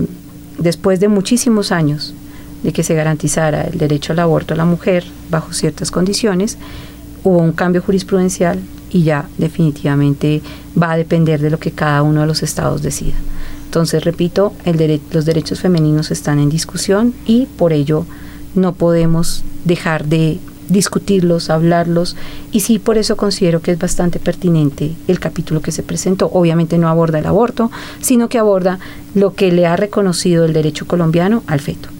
D: después de muchísimos años de que se garantizara el derecho al aborto a la mujer bajo ciertas condiciones, hubo un cambio jurisprudencial y ya definitivamente va a depender de lo que cada uno de los estados decida. Entonces, repito, los derechos femeninos están en discusión y por ello no podemos dejar de discutirlos, hablarlos, y sí por eso considero que es bastante pertinente el capítulo que se presentó. Obviamente no aborda el aborto, sino que aborda lo que le ha reconocido el derecho colombiano al feto.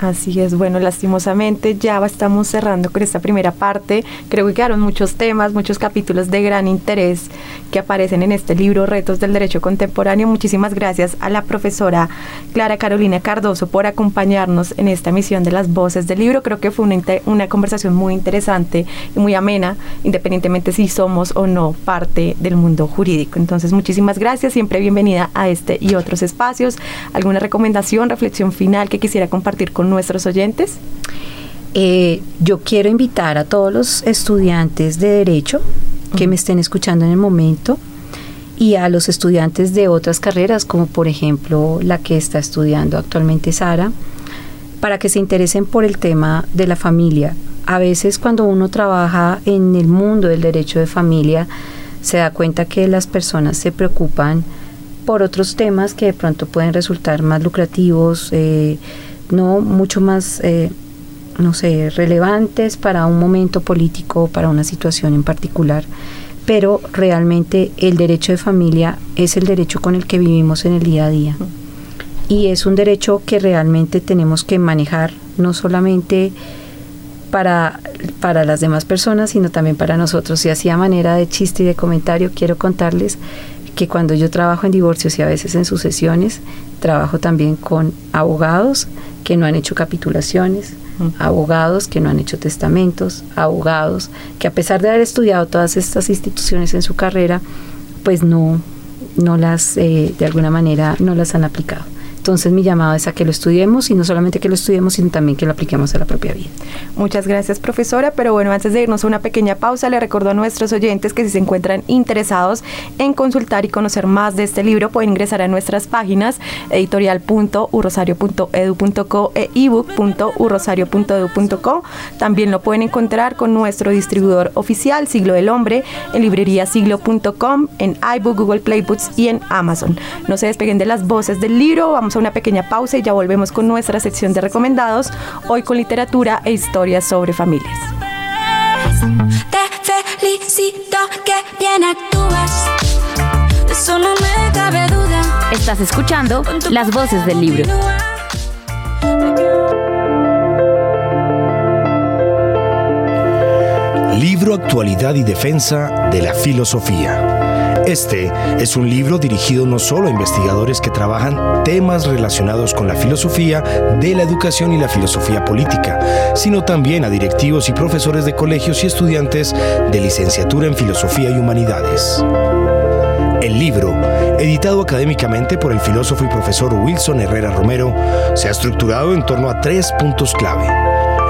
B: Así es, bueno, lastimosamente ya estamos cerrando con esta primera parte. Creo que quedaron muchos temas, muchos capítulos de gran interés que aparecen en este libro Retos del Derecho Contemporáneo. Muchísimas gracias a la profesora Clara Carolina Cardoso por acompañarnos en esta emisión de las voces del libro. Creo que fue una, una conversación muy interesante y muy amena, independientemente si somos o no parte del mundo jurídico. Entonces, muchísimas gracias, siempre bienvenida a este y otros espacios. ¿Alguna recomendación, reflexión final que quisiera compartir con nuestros oyentes?
D: Eh, yo quiero invitar a todos los estudiantes de Derecho que me estén escuchando en el momento y a los estudiantes de otras carreras, como por ejemplo la que está estudiando actualmente Sara, para que se interesen por el tema de la familia. A veces cuando uno trabaja en el mundo del derecho de familia, se da cuenta que las personas se preocupan por otros temas que de pronto pueden resultar más lucrativos, eh, no mucho más, eh, no sé, relevantes para un momento político, para una situación en particular, pero realmente el derecho de familia es el derecho con el que vivimos en el día a día. Y es un derecho que realmente tenemos que manejar, no solamente para, para las demás personas, sino también para nosotros. Y así a manera de chiste y de comentario, quiero contarles que cuando yo trabajo en divorcios y a veces en sucesiones, trabajo también con abogados que no han hecho capitulaciones, abogados que no han hecho testamentos, abogados que a pesar de haber estudiado todas estas instituciones en su carrera, pues no, no las, eh, de alguna manera, no las han aplicado. Entonces mi llamado es a que lo estudiemos y no solamente que lo estudiemos, sino también que lo apliquemos a la propia vida.
B: Muchas gracias, profesora. Pero bueno, antes de irnos a una pequeña pausa, le recuerdo a nuestros oyentes que si se encuentran interesados en consultar y conocer más de este libro, pueden ingresar a nuestras páginas editorial.urrosario.edu.co e ebook.urrosario.edu.co. También lo pueden encontrar con nuestro distribuidor oficial, Siglo del Hombre, en libreriasiglo.com, en iBook, Google Play Books y en Amazon. No se despeguen de las voces del libro. Vamos una pequeña pausa y ya volvemos con nuestra sección de recomendados, hoy con literatura e historias sobre familias.
F: Te felicito que bien actúas, eso no me cabe duda.
A: Estás escuchando las voces del libro.
G: Libro Actualidad y Defensa de la Filosofía. Este es un libro dirigido no solo a investigadores que trabajan temas relacionados con la filosofía de la educación y la filosofía política, sino también a directivos y profesores de colegios y estudiantes de licenciatura en filosofía y humanidades. El libro, editado académicamente por el filósofo y profesor Wilson Herrera Romero, se ha estructurado en torno a tres puntos clave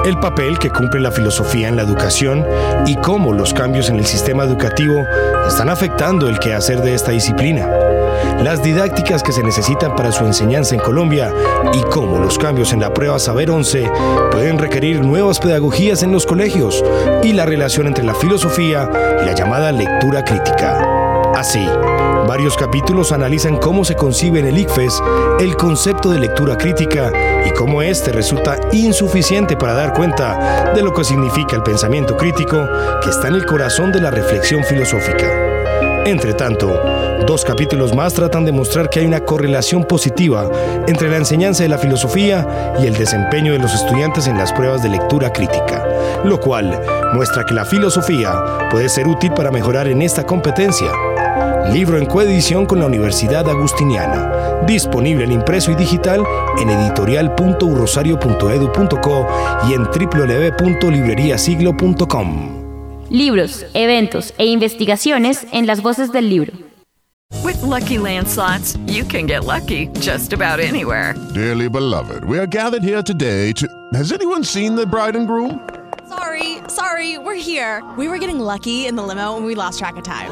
G: el papel que cumple la filosofía en la educación y cómo los cambios en el sistema educativo están afectando el quehacer de esta disciplina, las didácticas que se necesitan para su enseñanza en Colombia y cómo los cambios en la prueba Saber 11 pueden requerir nuevas pedagogías en los colegios y la relación entre la filosofía y la llamada lectura crítica. Así, Varios capítulos analizan cómo se concibe en el ICFES el concepto de lectura crítica cómo este resulta insuficiente para dar cuenta de lo que significa el pensamiento crítico que está en el corazón de la reflexión filosófica. Entre tanto, dos capítulos más tratan de mostrar que hay una correlación positiva entre la enseñanza de la filosofía y el desempeño de los estudiantes en las pruebas de lectura crítica, lo cual muestra que la filosofía puede ser útil para mejorar en esta competencia libro en coedición con la Universidad Agustiniana, disponible en impreso y digital en editorial.urrosario.edu.co y en www.libreriasiglo.com.
A: Libros, eventos e investigaciones en las voces del libro.
E: With Lucky Land slots, you can get lucky just about anywhere.
H: Dearly beloved, we are gathered here today to. Has anyone seen the bride and groom?
I: Sorry, sorry, we're here. We were getting lucky in the limo and we lost track of time.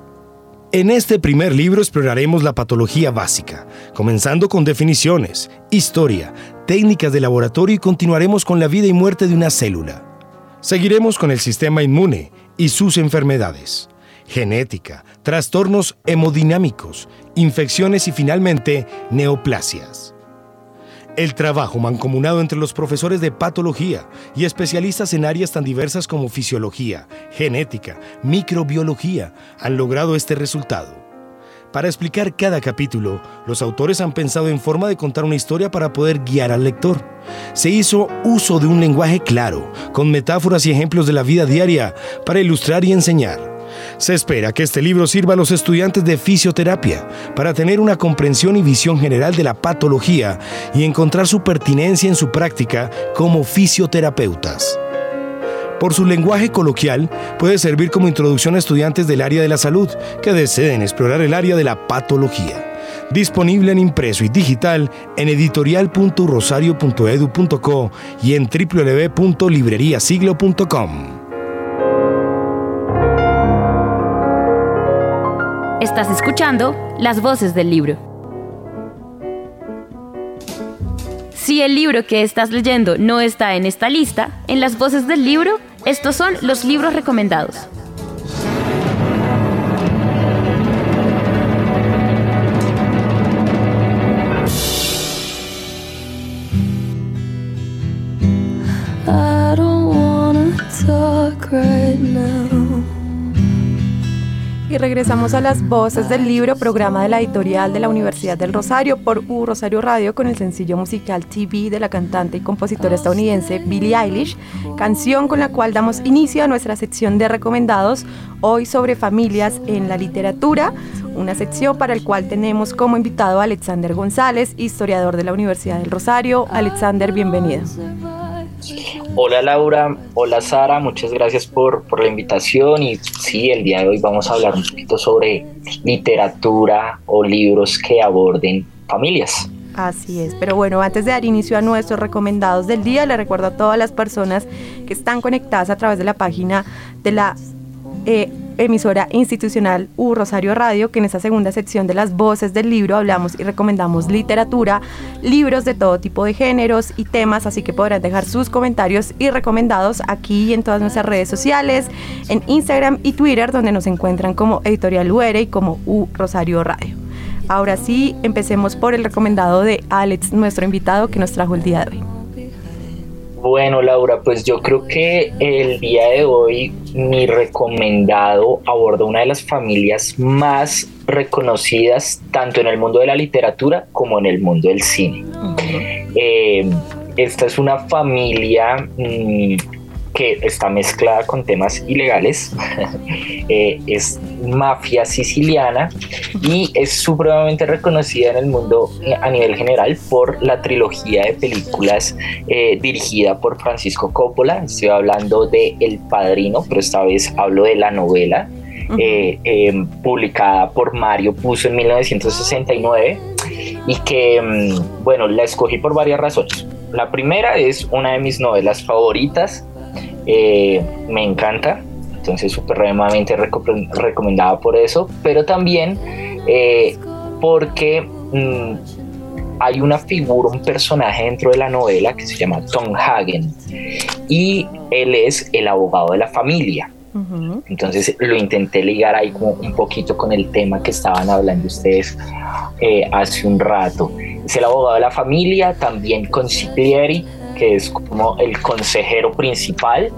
G: En este primer libro exploraremos la patología básica, comenzando con definiciones, historia, técnicas de laboratorio y continuaremos con la vida y muerte de una célula. Seguiremos con el sistema inmune y sus enfermedades, genética, trastornos hemodinámicos, infecciones y finalmente neoplasias. El trabajo mancomunado entre los profesores de patología y especialistas en áreas tan diversas como fisiología, genética, microbiología han logrado este resultado. Para explicar cada capítulo, los autores han pensado en forma de contar una historia para poder guiar al lector. Se hizo uso de un lenguaje claro, con metáforas y ejemplos de la vida diaria, para ilustrar y enseñar. Se espera que este libro sirva a los estudiantes de fisioterapia para tener una comprensión y visión general de la patología y encontrar su pertinencia en su práctica como fisioterapeutas. Por su lenguaje coloquial, puede servir como introducción a estudiantes del área de la salud que deseen explorar el área de la patología. Disponible en impreso y digital en editorial.rosario.edu.co y en www.libreriasiglo.com.
A: Estás escuchando Las voces del libro. Si el libro que estás leyendo no está en esta lista, en las voces del libro, estos son los libros recomendados.
B: Y regresamos a las voces del libro, programa de la editorial de la Universidad del Rosario por U Rosario Radio con el sencillo musical TV de la cantante y compositora estadounidense Billie Eilish, canción con la cual damos inicio a nuestra sección de recomendados hoy sobre familias en la literatura, una sección para el cual tenemos como invitado a Alexander González, historiador de la Universidad del Rosario. Alexander, bienvenido.
J: Hola Laura, hola Sara, muchas gracias por, por la invitación. Y sí, el día de hoy vamos a hablar un poquito sobre literatura o libros que aborden familias.
B: Así es, pero bueno, antes de dar inicio a nuestros recomendados del día, le recuerdo a todas las personas que están conectadas a través de la página de la eh, emisora institucional U Rosario Radio, que en esta segunda sección de las voces del libro hablamos y recomendamos literatura, libros de todo tipo de géneros y temas, así que podrán dejar sus comentarios y recomendados aquí y en todas nuestras redes sociales, en Instagram y Twitter, donde nos encuentran como Editorial UR y como U Rosario Radio. Ahora sí, empecemos por el recomendado de Alex, nuestro invitado que nos trajo el día de hoy.
J: Bueno, Laura, pues yo creo que el día de hoy mi recomendado aborda una de las familias más reconocidas tanto en el mundo de la literatura como en el mundo del cine. Eh, esta es una familia mmm, que está mezclada con temas ilegales, eh, es mafia siciliana y es supremamente reconocida en el mundo eh, a nivel general por la trilogía de películas eh, dirigida por Francisco Coppola. Estoy hablando de El Padrino, pero esta vez hablo de la novela. eh, em, publicada por Mario Puzo en 1969 y que, mm, bueno, la escogí por varias razones. La primera es una de mis novelas favoritas, eh, me encanta, entonces supremamente recomendada por eso, pero también eh, porque mm, hay una figura, un personaje dentro de la novela que se llama Tom Hagen y él es el abogado de la familia. Entonces lo intenté ligar ahí como un poquito con el tema que estaban hablando ustedes eh, hace un rato. Es el abogado de la familia, también consiglieri, que es como el consejero principal.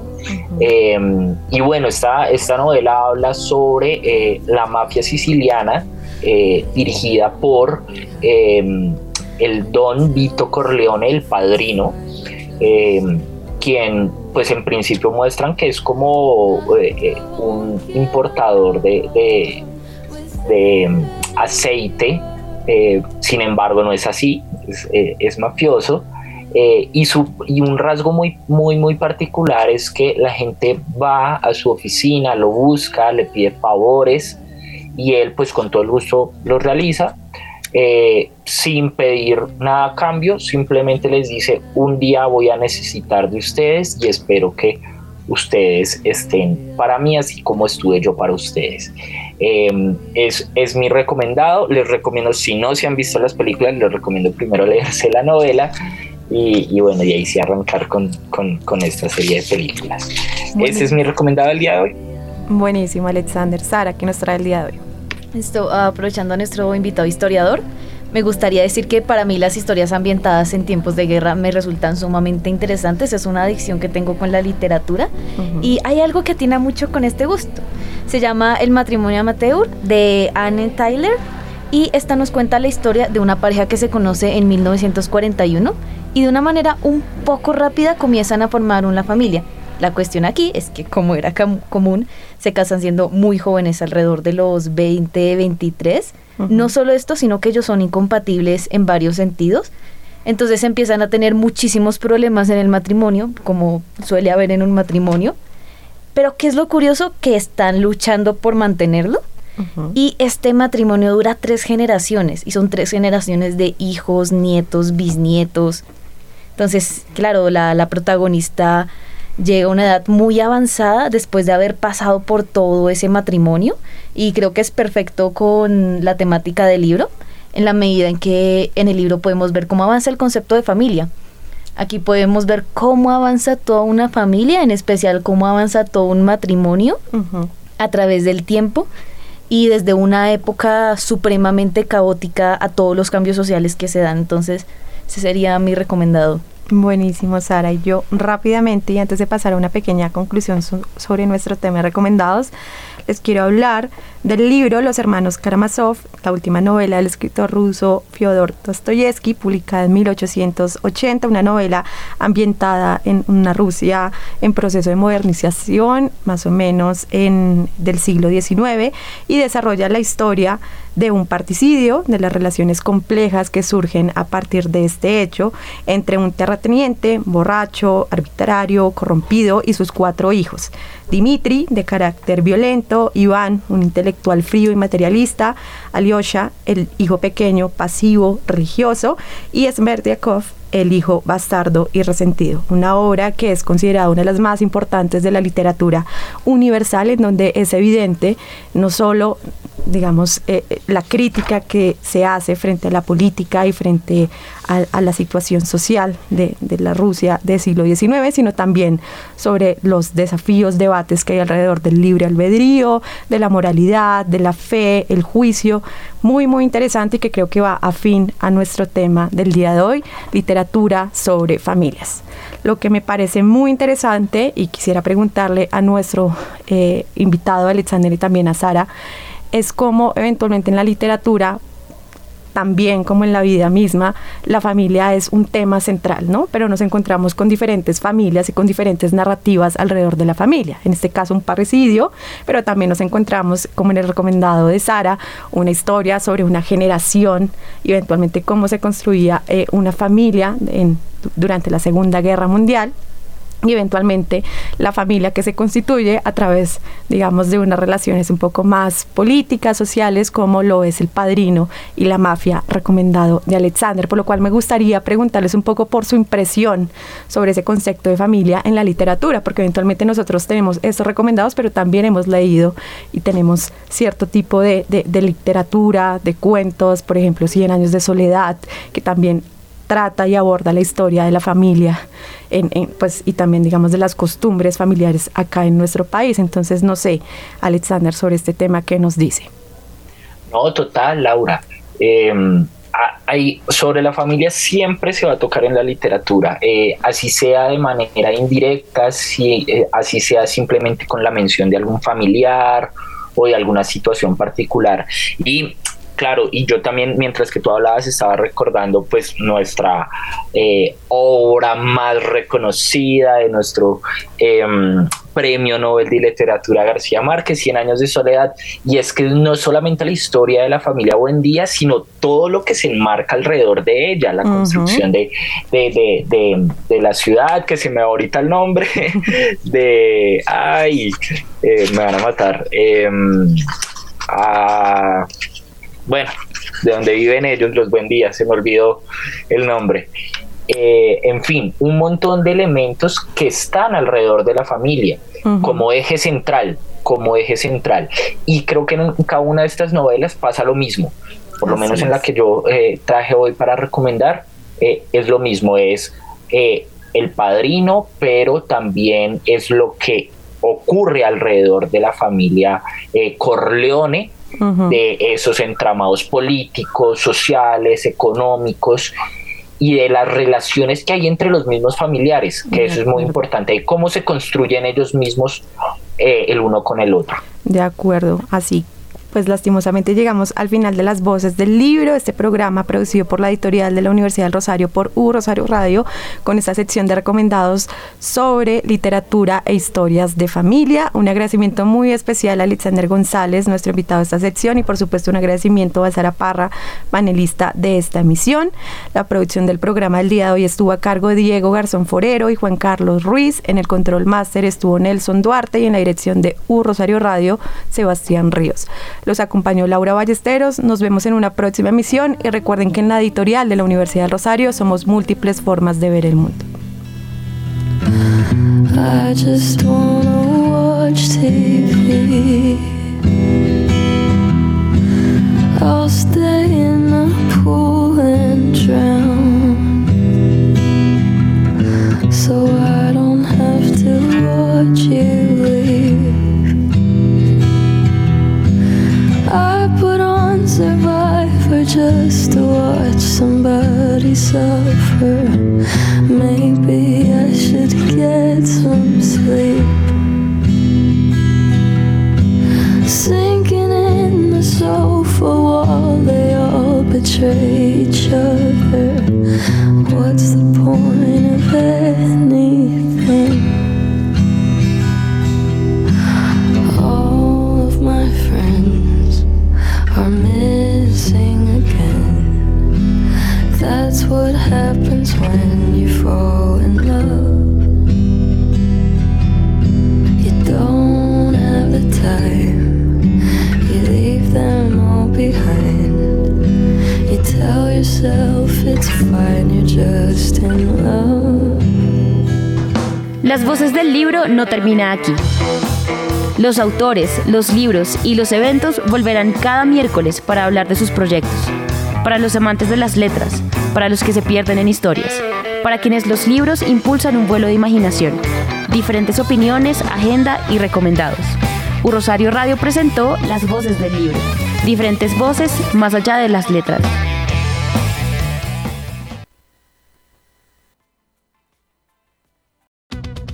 J: Em, y bueno, esta, esta novela habla sobre eh, la mafia siciliana eh, dirigida por em, el don Vito Corleone, el padrino, em, quien pues en principio muestran que es como eh, un importador de, de, aceite, sin embargo no es así, es, mafioso. Y, su, y un rasgo muy, muy, muy particular es que la gente va a su oficina, lo busca, le pide favores y él pues con todo el gusto lo realiza eh, sin pedir nada a cambio, simplemente les dice, un día voy a necesitar de ustedes y espero que ustedes estén para mí así como estuve yo para ustedes. Em, es, es mi recomendado, les recomiendo, si no se han visto las películas, les recomiendo primero leerse la novela y, bueno, y ahí sí arrancar con, con, con esta serie de películas. Ese es mi recomendado el día de hoy.
B: Buenísimo, Alexander. Sara, ¿qué nos trae el día de hoy?
C: Esto, aprovechando a nuestro invitado historiador, me gustaría decir que para mí las historias ambientadas en tiempos de guerra me resultan sumamente interesantes. Es una adicción que tengo con la literatura y hay algo que tiene mucho con este gusto. Se llama El matrimonio amateur de Anne Tyler y esta nos cuenta la historia de una pareja que se conoce en 1941 y de una manera un poco rápida comienzan a formar una familia. La cuestión aquí es que como era común, se casan siendo muy jóvenes, alrededor de los 20, 23. No solo esto, sino que ellos son incompatibles en varios sentidos. Entonces empiezan a tener muchísimos problemas en el matrimonio, como suele haber en un matrimonio. Pero ¿qué es lo curioso? Que están luchando por mantenerlo. Y este matrimonio dura tres generaciones, y son tres generaciones de hijos, nietos, bisnietos. Entonces, claro, la, la protagonista llega a una edad muy avanzada después de haber pasado por todo ese matrimonio y creo que es perfecto con la temática del libro en la medida en que en el libro podemos ver cómo avanza el concepto de familia. Aquí podemos ver cómo avanza toda una familia, en especial cómo avanza todo un matrimonio a través del tiempo y desde una época supremamente caótica a todos los cambios sociales que se dan. Entonces, ese sería mi recomendado.
B: Buenísimo, Sara. Y yo rápidamente, y antes de pasar a una pequeña conclusión sobre nuestro tema recomendados, les quiero hablar del libro Los hermanos Karamazov, la última novela del escritor ruso Fyodor Dostoyevsky, publicada en 1880, una novela ambientada en una Rusia en proceso de modernización, más o menos en del siglo XIX, y desarrolla la historia de un particidio, de las relaciones complejas que surgen a partir de este hecho entre un terrateniente borracho, arbitrario, corrompido y sus cuatro hijos. Dimitri, de carácter violento, Iván, un intelectual frío y materialista, Alyosha, el hijo pequeño, pasivo, religioso, y Smerdyakov, el hijo bastardo y resentido, una obra que es considerada una de las más importantes de la literatura universal, en donde es evidente no solo digamos, eh, la crítica que se hace frente a la política y frente a, la situación social de, la Rusia del siglo XIX, sino también sobre los desafíos, debates que hay alrededor del libre albedrío, de la moralidad, de la fe, el juicio, muy, muy interesante y que creo que va afín a nuestro tema del día de hoy, literatura sobre familias. Lo que me parece muy interesante y quisiera preguntarle a nuestro eh, invitado Alexander y también a Sara, es como eventualmente en la literatura también como en la vida misma, la familia es un tema central, ¿no? Pero nos encontramos con diferentes familias y con diferentes narrativas alrededor de la familia. En este caso, un parricidio, pero también nos encontramos, como en el recomendado de Sara, una historia sobre una generación y eventualmente cómo se construía eh, una familia durante la Segunda Guerra Mundial y eventualmente la familia que se constituye a través, digamos, de unas relaciones un poco más políticas, sociales, como lo es el padrino y la mafia recomendado de Alexander, por lo cual me gustaría preguntarles un poco por su impresión sobre ese concepto de familia en la literatura, porque eventualmente nosotros tenemos estos recomendados, pero también hemos leído y tenemos cierto tipo de, de literatura, de cuentos, por ejemplo, Cien años de soledad, que también trata y aborda la historia de la familia en, pues, y también, digamos, de las costumbres familiares acá en nuestro país. Entonces, no sé, Alexander, sobre este tema, ¿qué nos dice?
J: No, total, Laura. Em, hay, sobre la familia siempre se va a tocar en la literatura, eh, así sea de manera indirecta, si, eh, así sea simplemente con la mención de algún familiar o de alguna situación particular. Y claro, y yo también, mientras que tú hablabas, estaba recordando pues nuestra eh, obra más reconocida de nuestro em, premio Nobel de Literatura García Márquez, Cien años de soledad, y es que no solamente la historia de la familia Buendía, sino todo lo que se enmarca alrededor de ella, la construcción de, de, la ciudad, que se me va ahorita el nombre, de, ay, eh, me van a matar, em, a bueno, de donde viven ellos, los buen días, se me olvidó el nombre. Eh, en fin, un montón de elementos que están alrededor de la familia como eje central, como eje central. Y creo que en cada una de estas novelas pasa lo mismo, por lo menos en la que yo eh, traje hoy para recomendar, eh, es lo mismo, es el padrino, pero también es lo que ocurre alrededor de la familia Corleone, de esos entramados políticos, sociales, económicos y de las relaciones que hay entre los mismos familiares, que eso es muy importante, y cómo se construyen ellos mismos eh, el uno con el otro.
B: De acuerdo, así pues lastimosamente llegamos al final de las voces del libro, este programa producido por la editorial de la Universidad del Rosario por U Rosario Radio, con esta sección de recomendados sobre literatura e historias de familia. Un agradecimiento muy especial a Alexander González, nuestro invitado a esta sección, y por supuesto un agradecimiento a Sara Parra, panelista de esta emisión. La producción del programa del día de hoy estuvo a cargo de Diego Garzón Forero y Juan Carlos Ruiz. En el control máster estuvo Nelson Duarte y en la dirección de U Rosario Radio, Sebastián Ríos. Los acompañó Laura Ballesteros. Nos vemos en una próxima emisión y recuerden que en la editorial de la Universidad del Rosario somos múltiples formas de ver el mundo. Suffer. Maybe I should get some sleep. Sinking in the sofa wall, they all betray each other. What's the point of anything? Las voces del libro no termina aquí. Los autores, los libros y los eventos volverán cada miércoles para hablar de sus proyectos. Para los amantes de las letras, para los que se pierden en historias, para quienes los libros impulsan un vuelo de imaginación, diferentes opiniones, agenda y recomendados. U Rosario Radio presentó Las Voces del Libro, diferentes voces más allá de las letras.